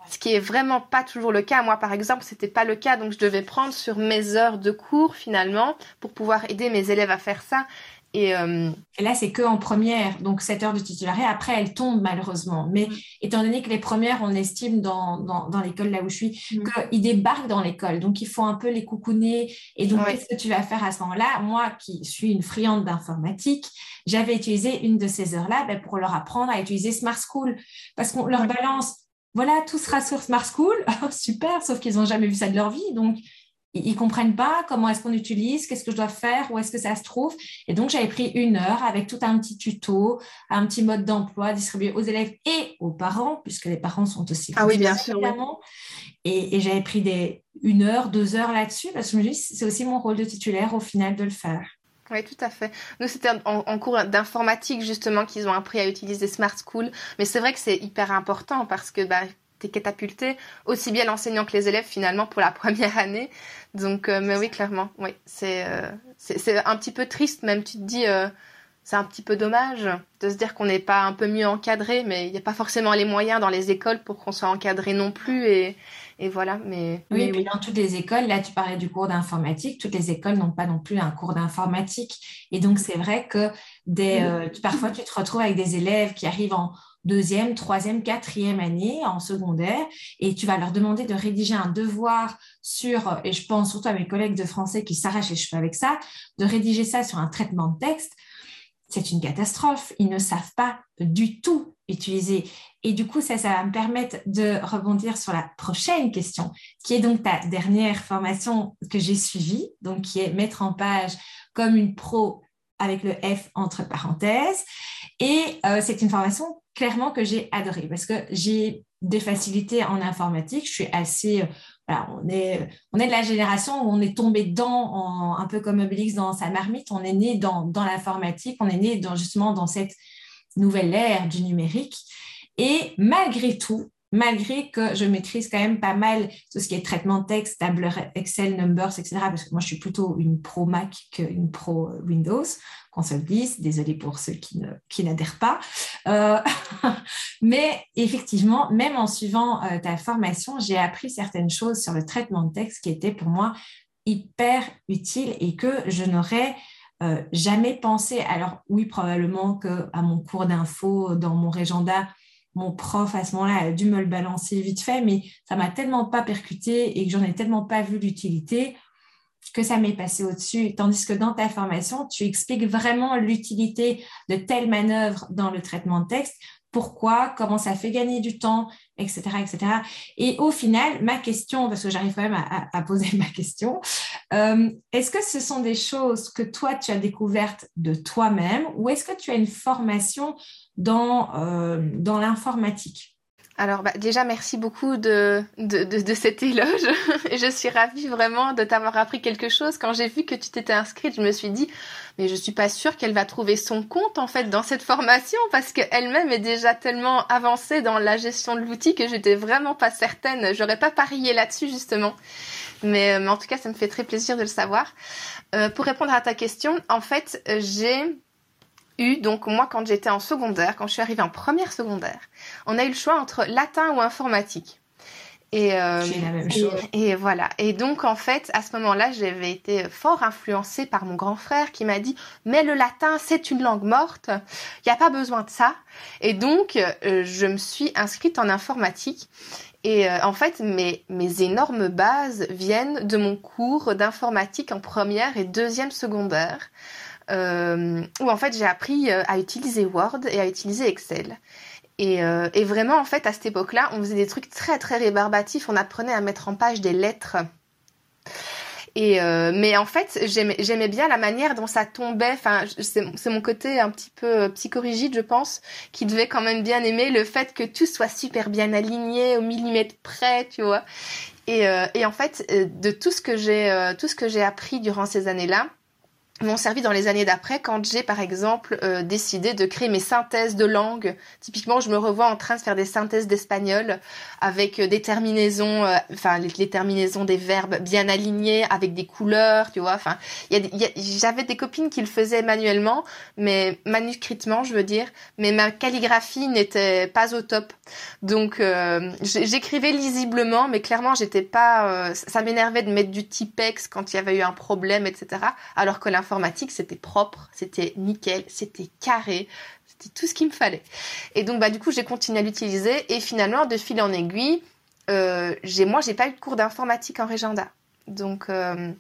Speaker 2: Ce qui est vraiment pas toujours le cas. Moi, par exemple, c'était pas le cas, donc je devais prendre sur mes heures de cours finalement pour pouvoir aider mes élèves à faire ça.
Speaker 1: Euh, et, là, c'est que en première, donc cette heure de titulariat. Après, elle tombe malheureusement. Mais mm. étant donné que les premières, on estime dans, dans, l'école là où je suis, mm. qu'ils débarquent dans l'école. Donc, il faut un peu les coucouner. Et donc, qu'est-ce que tu vas faire à ce moment-là? Moi, qui suis une friande d'informatique, j'avais utilisé une de ces heures-là ben, pour leur apprendre à utiliser Smart School. Parce qu'on leur balance, voilà, tout sera sur Smart School. Super, sauf qu'ils n'ont jamais vu ça de leur vie. Donc, ils comprennent pas comment est-ce qu'on utilise, qu'est-ce que je dois faire, où est-ce que ça se trouve. Et donc, j'avais pris une heure avec tout un petit tuto, un petit mode d'emploi distribué aux élèves et aux parents, puisque les parents sont aussi.
Speaker 2: Ah oui, bien sûr.
Speaker 1: Et, j'avais pris des, une heure, deux heures là-dessus, parce que je me dis, c'est aussi mon rôle de titulaire au final de le faire.
Speaker 2: Oui, tout à fait. Nous, c'était en, cours d'informatique, justement, qu'ils ont appris à utiliser Smart School. Mais c'est vrai que c'est hyper important parce que bah, catapulté, aussi bien l'enseignant que les élèves, finalement, pour la première année. Donc, euh, mais oui, clairement, oui, euh, c'est c'est un petit peu triste, même tu te dis, euh, c'est un petit peu dommage de se dire qu'on n'est pas un peu mieux encadré, mais il n'y a pas forcément les moyens dans les écoles pour qu'on soit encadré non plus, et, et voilà. Mais
Speaker 1: oui, mais dans toutes les écoles, là, tu parlais du cours d'informatique, toutes les écoles n'ont pas non plus un cours d'informatique, et donc c'est vrai que des, parfois tu te retrouves avec des élèves qui arrivent en deuxième, troisième, quatrième année en secondaire et tu vas leur demander de rédiger un devoir sur, et je pense surtout à mes collègues de français qui s'arrachent les cheveux avec ça, de rédiger ça sur un traitement de texte. C'est une catastrophe. Ils ne savent pas du tout utiliser. Et du coup, ça, ça va me permettre de rebondir sur la prochaine question, qui est donc ta dernière formation que j'ai suivie, donc qui est mettre en page comme une pro avec le F entre parenthèses. Et euh, c'est une formation clairement que j'ai adoré parce que j'ai des facilités en informatique. Je suis assez. On, est, de la génération où on est tombé dedans, un peu comme Obélix dans sa marmite. On est né dans, dans l'informatique, on est né dans, justement dans cette nouvelle ère du numérique. Et malgré tout, malgré que je maîtrise quand même pas mal tout ce qui est traitement de texte, table Excel, Numbers, etc. Parce que moi, je suis plutôt une pro Mac qu'une pro Windows qu'on se le dise. Désolée pour ceux qui, ne, qui n'adhèrent pas. Euh, mais effectivement, même en suivant euh, ta formation, j'ai appris certaines choses sur le traitement de texte qui étaient pour moi hyper utiles et que je n'aurais euh, jamais pensé. Alors oui, probablement qu'à mon cours d'info dans mon régenda, mon prof à ce moment-là a dû me le balancer vite fait, mais ça m'a tellement pas percuté et que j'en ai tellement pas vu l'utilité que ça m'est passé au-dessus. Tandis que dans ta formation, tu expliques vraiment l'utilité de telle manœuvre dans le traitement de texte, pourquoi, comment ça fait gagner du temps, etc., etc. Et au final, ma question, parce que j'arrive quand même à, poser ma question, euh, est-ce que ce sont des choses que toi, tu as découvertes de toi-même ou est-ce que tu as une formation dans, euh, dans l'informatique
Speaker 2: Alors bah, déjà merci beaucoup de, de, de, cet éloge. je suis ravie vraiment de t'avoir appris quelque chose. Quand j'ai vu que tu t'étais inscrite, je me suis dit mais je suis pas sûre qu'elle va trouver son compte en fait dans cette formation parce qu'elle-même est déjà tellement avancée dans la gestion de l'outil que j'étais vraiment pas certaine. J'aurais pas parié là-dessus justement. Mais, euh, mais, en tout cas, ça me fait très plaisir de le savoir. Euh, pour répondre à ta question, en fait, j'ai eu, donc moi quand j'étais en secondaire, quand je suis arrivée en première secondaire, on a eu le choix entre latin ou informatique.
Speaker 1: Et, euh, la même chose.
Speaker 2: Et, voilà. Et donc en fait, à ce moment-là, j'avais été fort influencée par mon grand frère qui m'a dit "Mais le latin, c'est une langue morte. Il n'y a pas besoin de ça." Et donc, euh, je me suis inscrite en informatique. Et euh, en fait, mes, mes énormes bases viennent de mon cours d'informatique en première et deuxième secondaire euh, où en fait j'ai appris euh, à utiliser Word et à utiliser Excel. Et, euh, et vraiment, en fait, à cette époque-là, on faisait des trucs très très rébarbatifs. On apprenait à mettre en page des lettres. Et euh, mais en fait, j'aimais bien la manière dont ça tombait. Enfin, c'est mon côté un petit peu psychorigide, je pense, qui devait quand même bien aimer le fait que tout soit super bien aligné au millimètre près, tu vois. Et, euh, et en fait, de tout ce que j'ai tout ce que j'ai appris durant ces années-là, m'ont servi dans les années d'après quand j'ai par exemple euh, décidé de créer mes synthèses de langue. Typiquement, je me revois en train de faire des synthèses d'espagnol avec euh, des terminaisons, euh, enfin les, terminaisons des verbes bien alignées avec des couleurs, tu vois. Enfin, j'avais des copines qui le faisaient manuellement, mais manuscritement, je veux dire, mais ma calligraphie n'était pas au top. Donc j'écrivais lisiblement, mais clairement j'étais pas. ça m'énervait de mettre du typex quand il y avait eu un problème, etc. Alors que c'était propre, c'était nickel, c'était carré, c'était tout ce qu'il me fallait. Et donc bah du coup j'ai continué à l'utiliser et finalement de fil en aiguille, euh, j'ai moi j'ai pas eu de cours d'informatique en Régenda. Donc euh,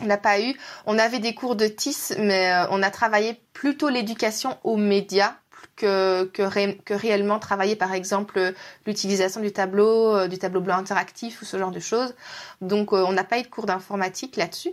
Speaker 2: on n'a pas eu. On avait des cours de TIS, mais euh, on a travaillé plutôt l'éducation aux médias que, que, que, réellement travailler par exemple l'utilisation du tableau, du tableau blanc interactif ou ce genre de choses. Donc on n'a pas eu de cours d'informatique là-dessus.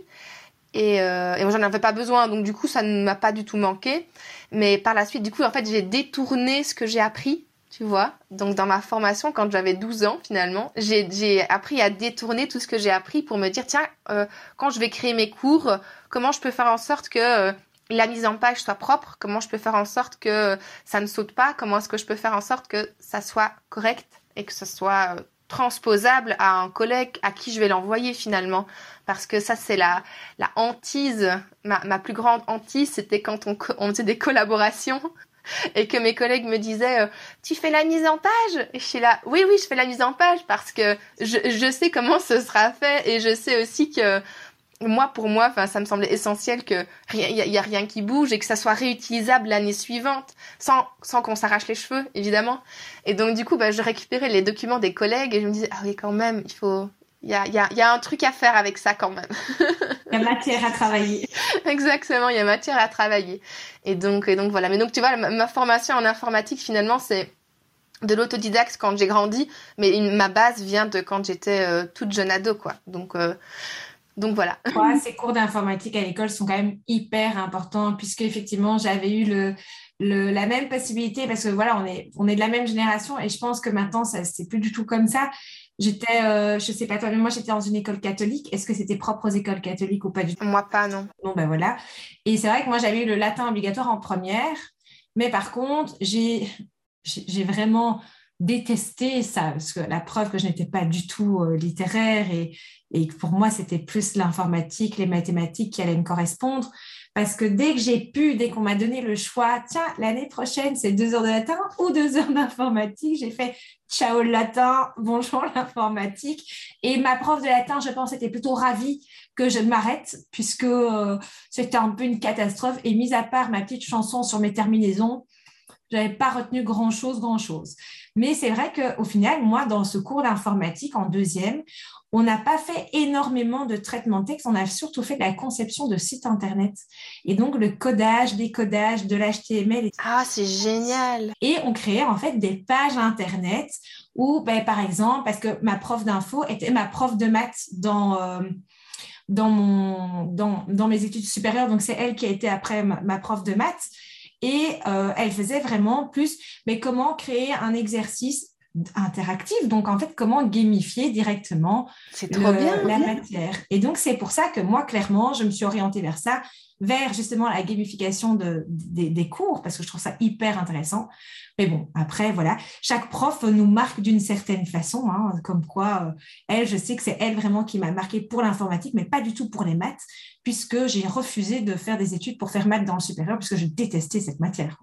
Speaker 2: Et, euh, et moi, j'en avais pas besoin, donc du coup, ça ne m'a pas du tout manqué. Mais par la suite, du coup, en fait, j'ai détourné ce que j'ai appris, tu vois. Donc, dans ma formation, quand j'avais 12 ans, finalement, j'ai appris à détourner tout ce que j'ai appris pour me dire, tiens, euh, quand je vais créer mes cours, comment je peux faire en sorte que euh, la mise en page soit propre, comment je peux faire en sorte que ça ne saute pas, comment est-ce que je peux faire en sorte que ça soit correct et que ce soit euh, transposable à un collègue à qui je vais l'envoyer finalement. Parce que ça, c'est la, la hantise. Ma, ma plus grande hantise, c'était quand on, on faisait des collaborations et que mes collègues me disaient euh, tu fais la mise en page? Et je suis là oui oui je fais la mise en page parce que je, je sais comment ce sera fait et je sais aussi que moi, pour moi, enfin, ça me semblait essentiel que il y, a rien qui bouge et que ça soit réutilisable l'année suivante, sans, sans qu'on s'arrache les cheveux, évidemment. Et donc, du coup, bah, je récupérais les documents des collègues et je me disais, ah oui, quand même, il faut, il y a, y, a, y a un truc à faire avec ça quand même.
Speaker 1: Il y a matière à travailler.
Speaker 2: Exactement, il y a matière à travailler. Et donc, et donc voilà. Mais donc, tu vois, ma, formation en informatique, finalement, c'est de l'autodidacte quand j'ai grandi, mais ma base vient de quand j'étais euh, toute jeune ado, quoi. Donc, euh, donc voilà.
Speaker 1: ces cours d'informatique à l'école sont quand même hyper importants puisque effectivement j'avais eu le, la même possibilité parce que voilà on est on est de la même génération et je pense que maintenant ça c'est plus du tout comme ça. J'étais, euh, je sais pas toi, mais moi j'étais dans une école catholique. Est-ce que c'était propre aux écoles catholiques ou pas du tout?
Speaker 2: Moi pas, non.
Speaker 1: Bon ben voilà. Et c'est vrai que moi j'avais eu le latin obligatoire en première, mais par contre j'ai j'ai vraiment détesté ça, parce que la preuve que je n'étais pas du tout euh, littéraire et, et pour moi, c'était plus l'informatique, les mathématiques qui allaient me correspondre. Parce que dès que j'ai pu, dès qu'on m'a donné le choix, tiens, l'année prochaine, c'est deux heures de latin ou deux heures d'informatique, j'ai fait ciao le latin, bonjour l'informatique. Et ma prof de latin, je pense, était plutôt ravie que je m'arrête, puisque euh, c'était un peu une catastrophe. Et mis à part ma petite chanson sur mes terminaisons, j'avais pas retenu grand chose, grand chose. Mais c'est vrai qu'au final, moi, dans ce cours d'informatique en deuxième, on n'a pas fait énormément de traitement de texte, on a surtout fait de la conception de sites internet. Et donc le codage, décodage de l'HTML.
Speaker 2: Ah, c'est génial.
Speaker 1: Et on créait en fait des pages internet où, ben, par exemple, parce que ma prof d'info était ma prof de maths dans, euh, dans, mon, dans, dans, mes études supérieures, donc c'est elle qui a été après ma prof de maths. Et euh, elle faisait vraiment plus, mais comment créer un exercice interactive. Donc, en fait, comment gamifier directement la matière. Et donc, c'est pour ça que moi, clairement, je me suis orientée vers ça, vers justement la gamification de, des cours, parce que je trouve ça hyper intéressant. Mais bon, après, voilà, chaque prof nous marque d'une certaine façon, hein, comme quoi, euh, elle, je sais que c'est elle vraiment qui m'a marqué pour l'informatique, mais pas du tout pour les maths, puisque j'ai refusé de faire des études pour faire maths dans le supérieur, puisque je détestais cette matière.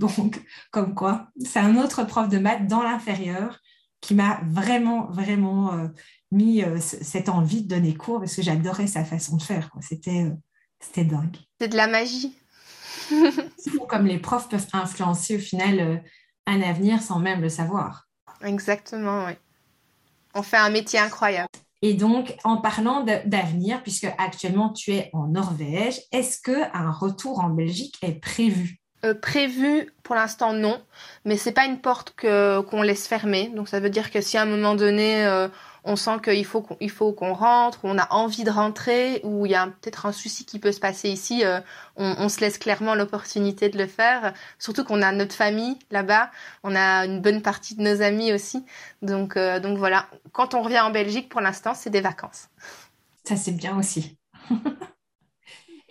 Speaker 1: Donc, comme quoi, c'est un autre prof de maths dans l'inférieur qui m'a vraiment, vraiment euh, mis euh, cette envie de donner cours parce que j'adorais sa façon de faire. C'était, c'était dingue.
Speaker 2: C'est de la magie.
Speaker 1: comme les profs peuvent influencer au final euh, un avenir sans même le savoir.
Speaker 2: Exactement, oui. On fait un métier incroyable.
Speaker 1: Et donc, en parlant d'avenir, puisque actuellement tu es en Norvège, est-ce que un retour en Belgique est prévu?
Speaker 2: Euh, prévu pour l'instant non, mais c'est pas une porte que qu'on laisse fermer. Donc ça veut dire que si à un moment donné euh, on sent qu'il faut qu'on faut qu'on rentre, ou on a envie de rentrer, ou il y a peut-être un souci qui peut se passer ici, euh, on, se laisse clairement l'opportunité de le faire. Surtout qu'on a notre famille là-bas, on a une bonne partie de nos amis aussi. Donc, euh, donc voilà, quand on revient en Belgique, pour l'instant, c'est des vacances.
Speaker 1: Ça, c'est bien aussi.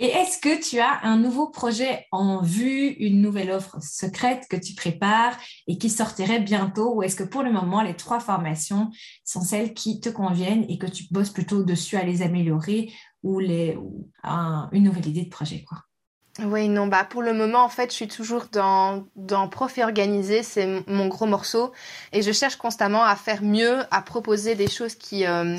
Speaker 1: Et est-ce que tu as un nouveau projet en vue, une nouvelle offre secrète que tu prépares et qui sortirait bientôt? Ou est-ce que pour le moment, les trois formations sont celles qui te conviennent et que tu bosses plutôt dessus à les améliorer ou, une nouvelle idée de projet
Speaker 2: oui, non, bah pour le moment, en fait, je suis toujours dans, dans prof et organisé, c'est mon gros morceau, et je cherche constamment à faire mieux, à proposer des choses qui, euh,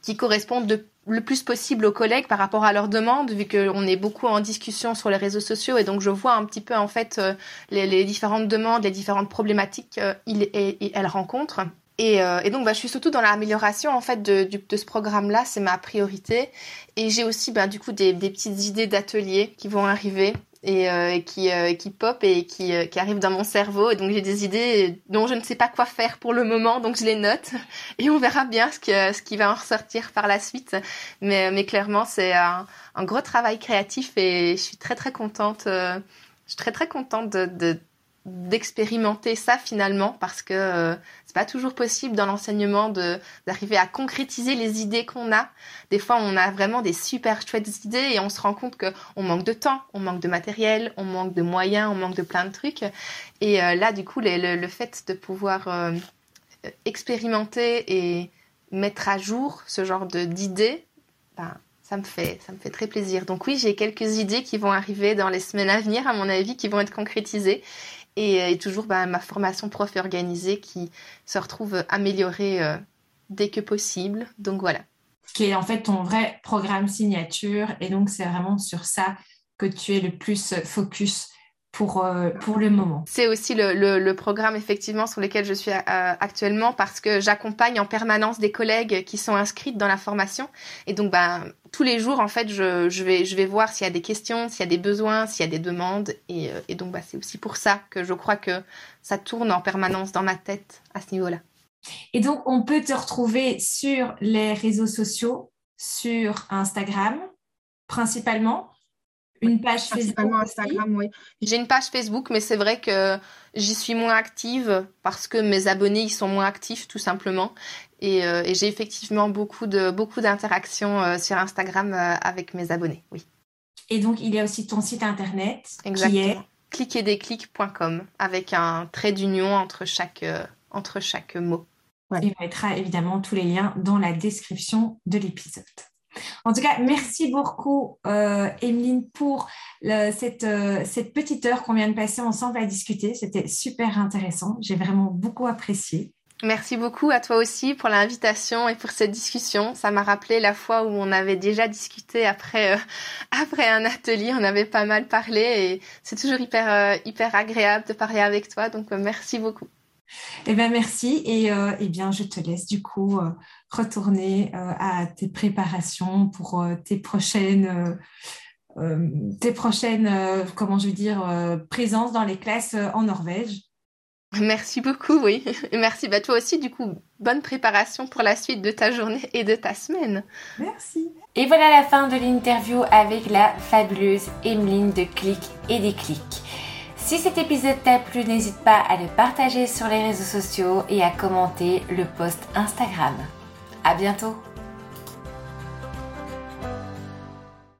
Speaker 2: qui correspondent de le plus possible aux collègues par rapport à leurs demandes, vu qu'on est beaucoup en discussion sur les réseaux sociaux et donc je vois un petit peu en fait euh, les, différentes demandes, les différentes problématiques qu'elles euh, rencontrent. Et, euh, et, donc, bah, je suis surtout dans l'amélioration en fait de, de, ce programme-là, c'est ma priorité. Et j'ai aussi, bah, du coup, des, des petites idées d'ateliers qui vont arriver et, euh, qui, euh, qui pop et qui, euh, qui arrive dans mon cerveau. Et donc j'ai des idées dont je ne sais pas quoi faire pour le moment, donc je les note et on verra bien ce, que, ce qui va en ressortir par la suite. Mais, mais clairement, c'est un, gros travail créatif et je suis très très contente. je suis très très contente de, de d'expérimenter ça finalement parce que c'est pas toujours possible dans l'enseignement d'arriver à concrétiser les idées qu'on a. Des fois, on a vraiment des super chouettes idées et on se rend compte que on manque de temps, on manque de matériel, on manque de moyens, on manque de plein de trucs. Et euh, là, du coup, le, fait de pouvoir euh, expérimenter et mettre à jour ce genre d'idées, ben, ça me fait ça me fait très plaisir. Donc oui, j'ai quelques idées qui vont arriver dans les semaines à venir, à mon avis, qui vont être concrétisées et, toujours bah, ma formation prof organisée qui se retrouve améliorée euh, dès que possible. Donc voilà.
Speaker 1: Qui est en fait ton vrai programme signature et donc c'est vraiment sur ça que tu es le plus focus pour, euh, pour le moment.
Speaker 2: C'est aussi le, le, programme effectivement sur lequel je suis euh, actuellement parce que j'accompagne en permanence des collègues qui sont inscrites dans la formation et donc ben tous les jours en fait je, je vais je vais voir s'il y a des questions, s'il y a des besoins, s'il y a des demandes et, euh, et donc bah, c'est aussi pour ça que je crois que ça tourne en permanence dans ma tête à ce niveau-là.
Speaker 1: Et donc on peut te retrouver sur les réseaux sociaux, sur Instagram principalement une page Facebook
Speaker 2: Instagram, oui. J'ai une page Facebook, mais c'est vrai que j'y suis moins active parce que mes abonnés ils sont moins actifs tout simplement. Et, euh, j'ai effectivement beaucoup de beaucoup d'interactions euh, sur Instagram euh, avec mes abonnés, oui.
Speaker 1: Et donc il y a aussi ton site internet
Speaker 2: Exactement. qui est cliquetdesclics.com avec un trait d'union entre chaque entre chaque mot.
Speaker 1: Il mettra évidemment tous les liens dans la description de l'épisode. En tout cas, merci beaucoup, euh, Emeline, pour cette, euh, cette petite heure qu'on vient de passer ensemble à discuter. C'était super intéressant. J'ai vraiment beaucoup apprécié.
Speaker 2: Merci beaucoup à toi aussi pour l'invitation et pour cette discussion. Ça m'a rappelé la fois où on avait déjà discuté après, euh, après un atelier. On avait pas mal parlé et c'est toujours hyper, euh, hyper agréable de parler avec toi. Donc, merci beaucoup.
Speaker 1: Eh bien, merci. Et eh bien, je te laisse du coup retourner euh, à tes préparations pour euh, tes prochaines, euh, tes prochaines comment je veux dire, présences dans les classes en Norvège.
Speaker 2: Merci beaucoup, oui. Merci. Bah, toi aussi, du coup, bonne préparation pour la suite de ta journée et de ta semaine.
Speaker 1: Merci.
Speaker 3: Et voilà la fin de l'interview avec la fabuleuse Emeline de Clic et des Clics.
Speaker 1: Si cet épisode t'a plu, n'hésite pas à le partager sur les réseaux sociaux et à commenter le post Instagram. À bientôt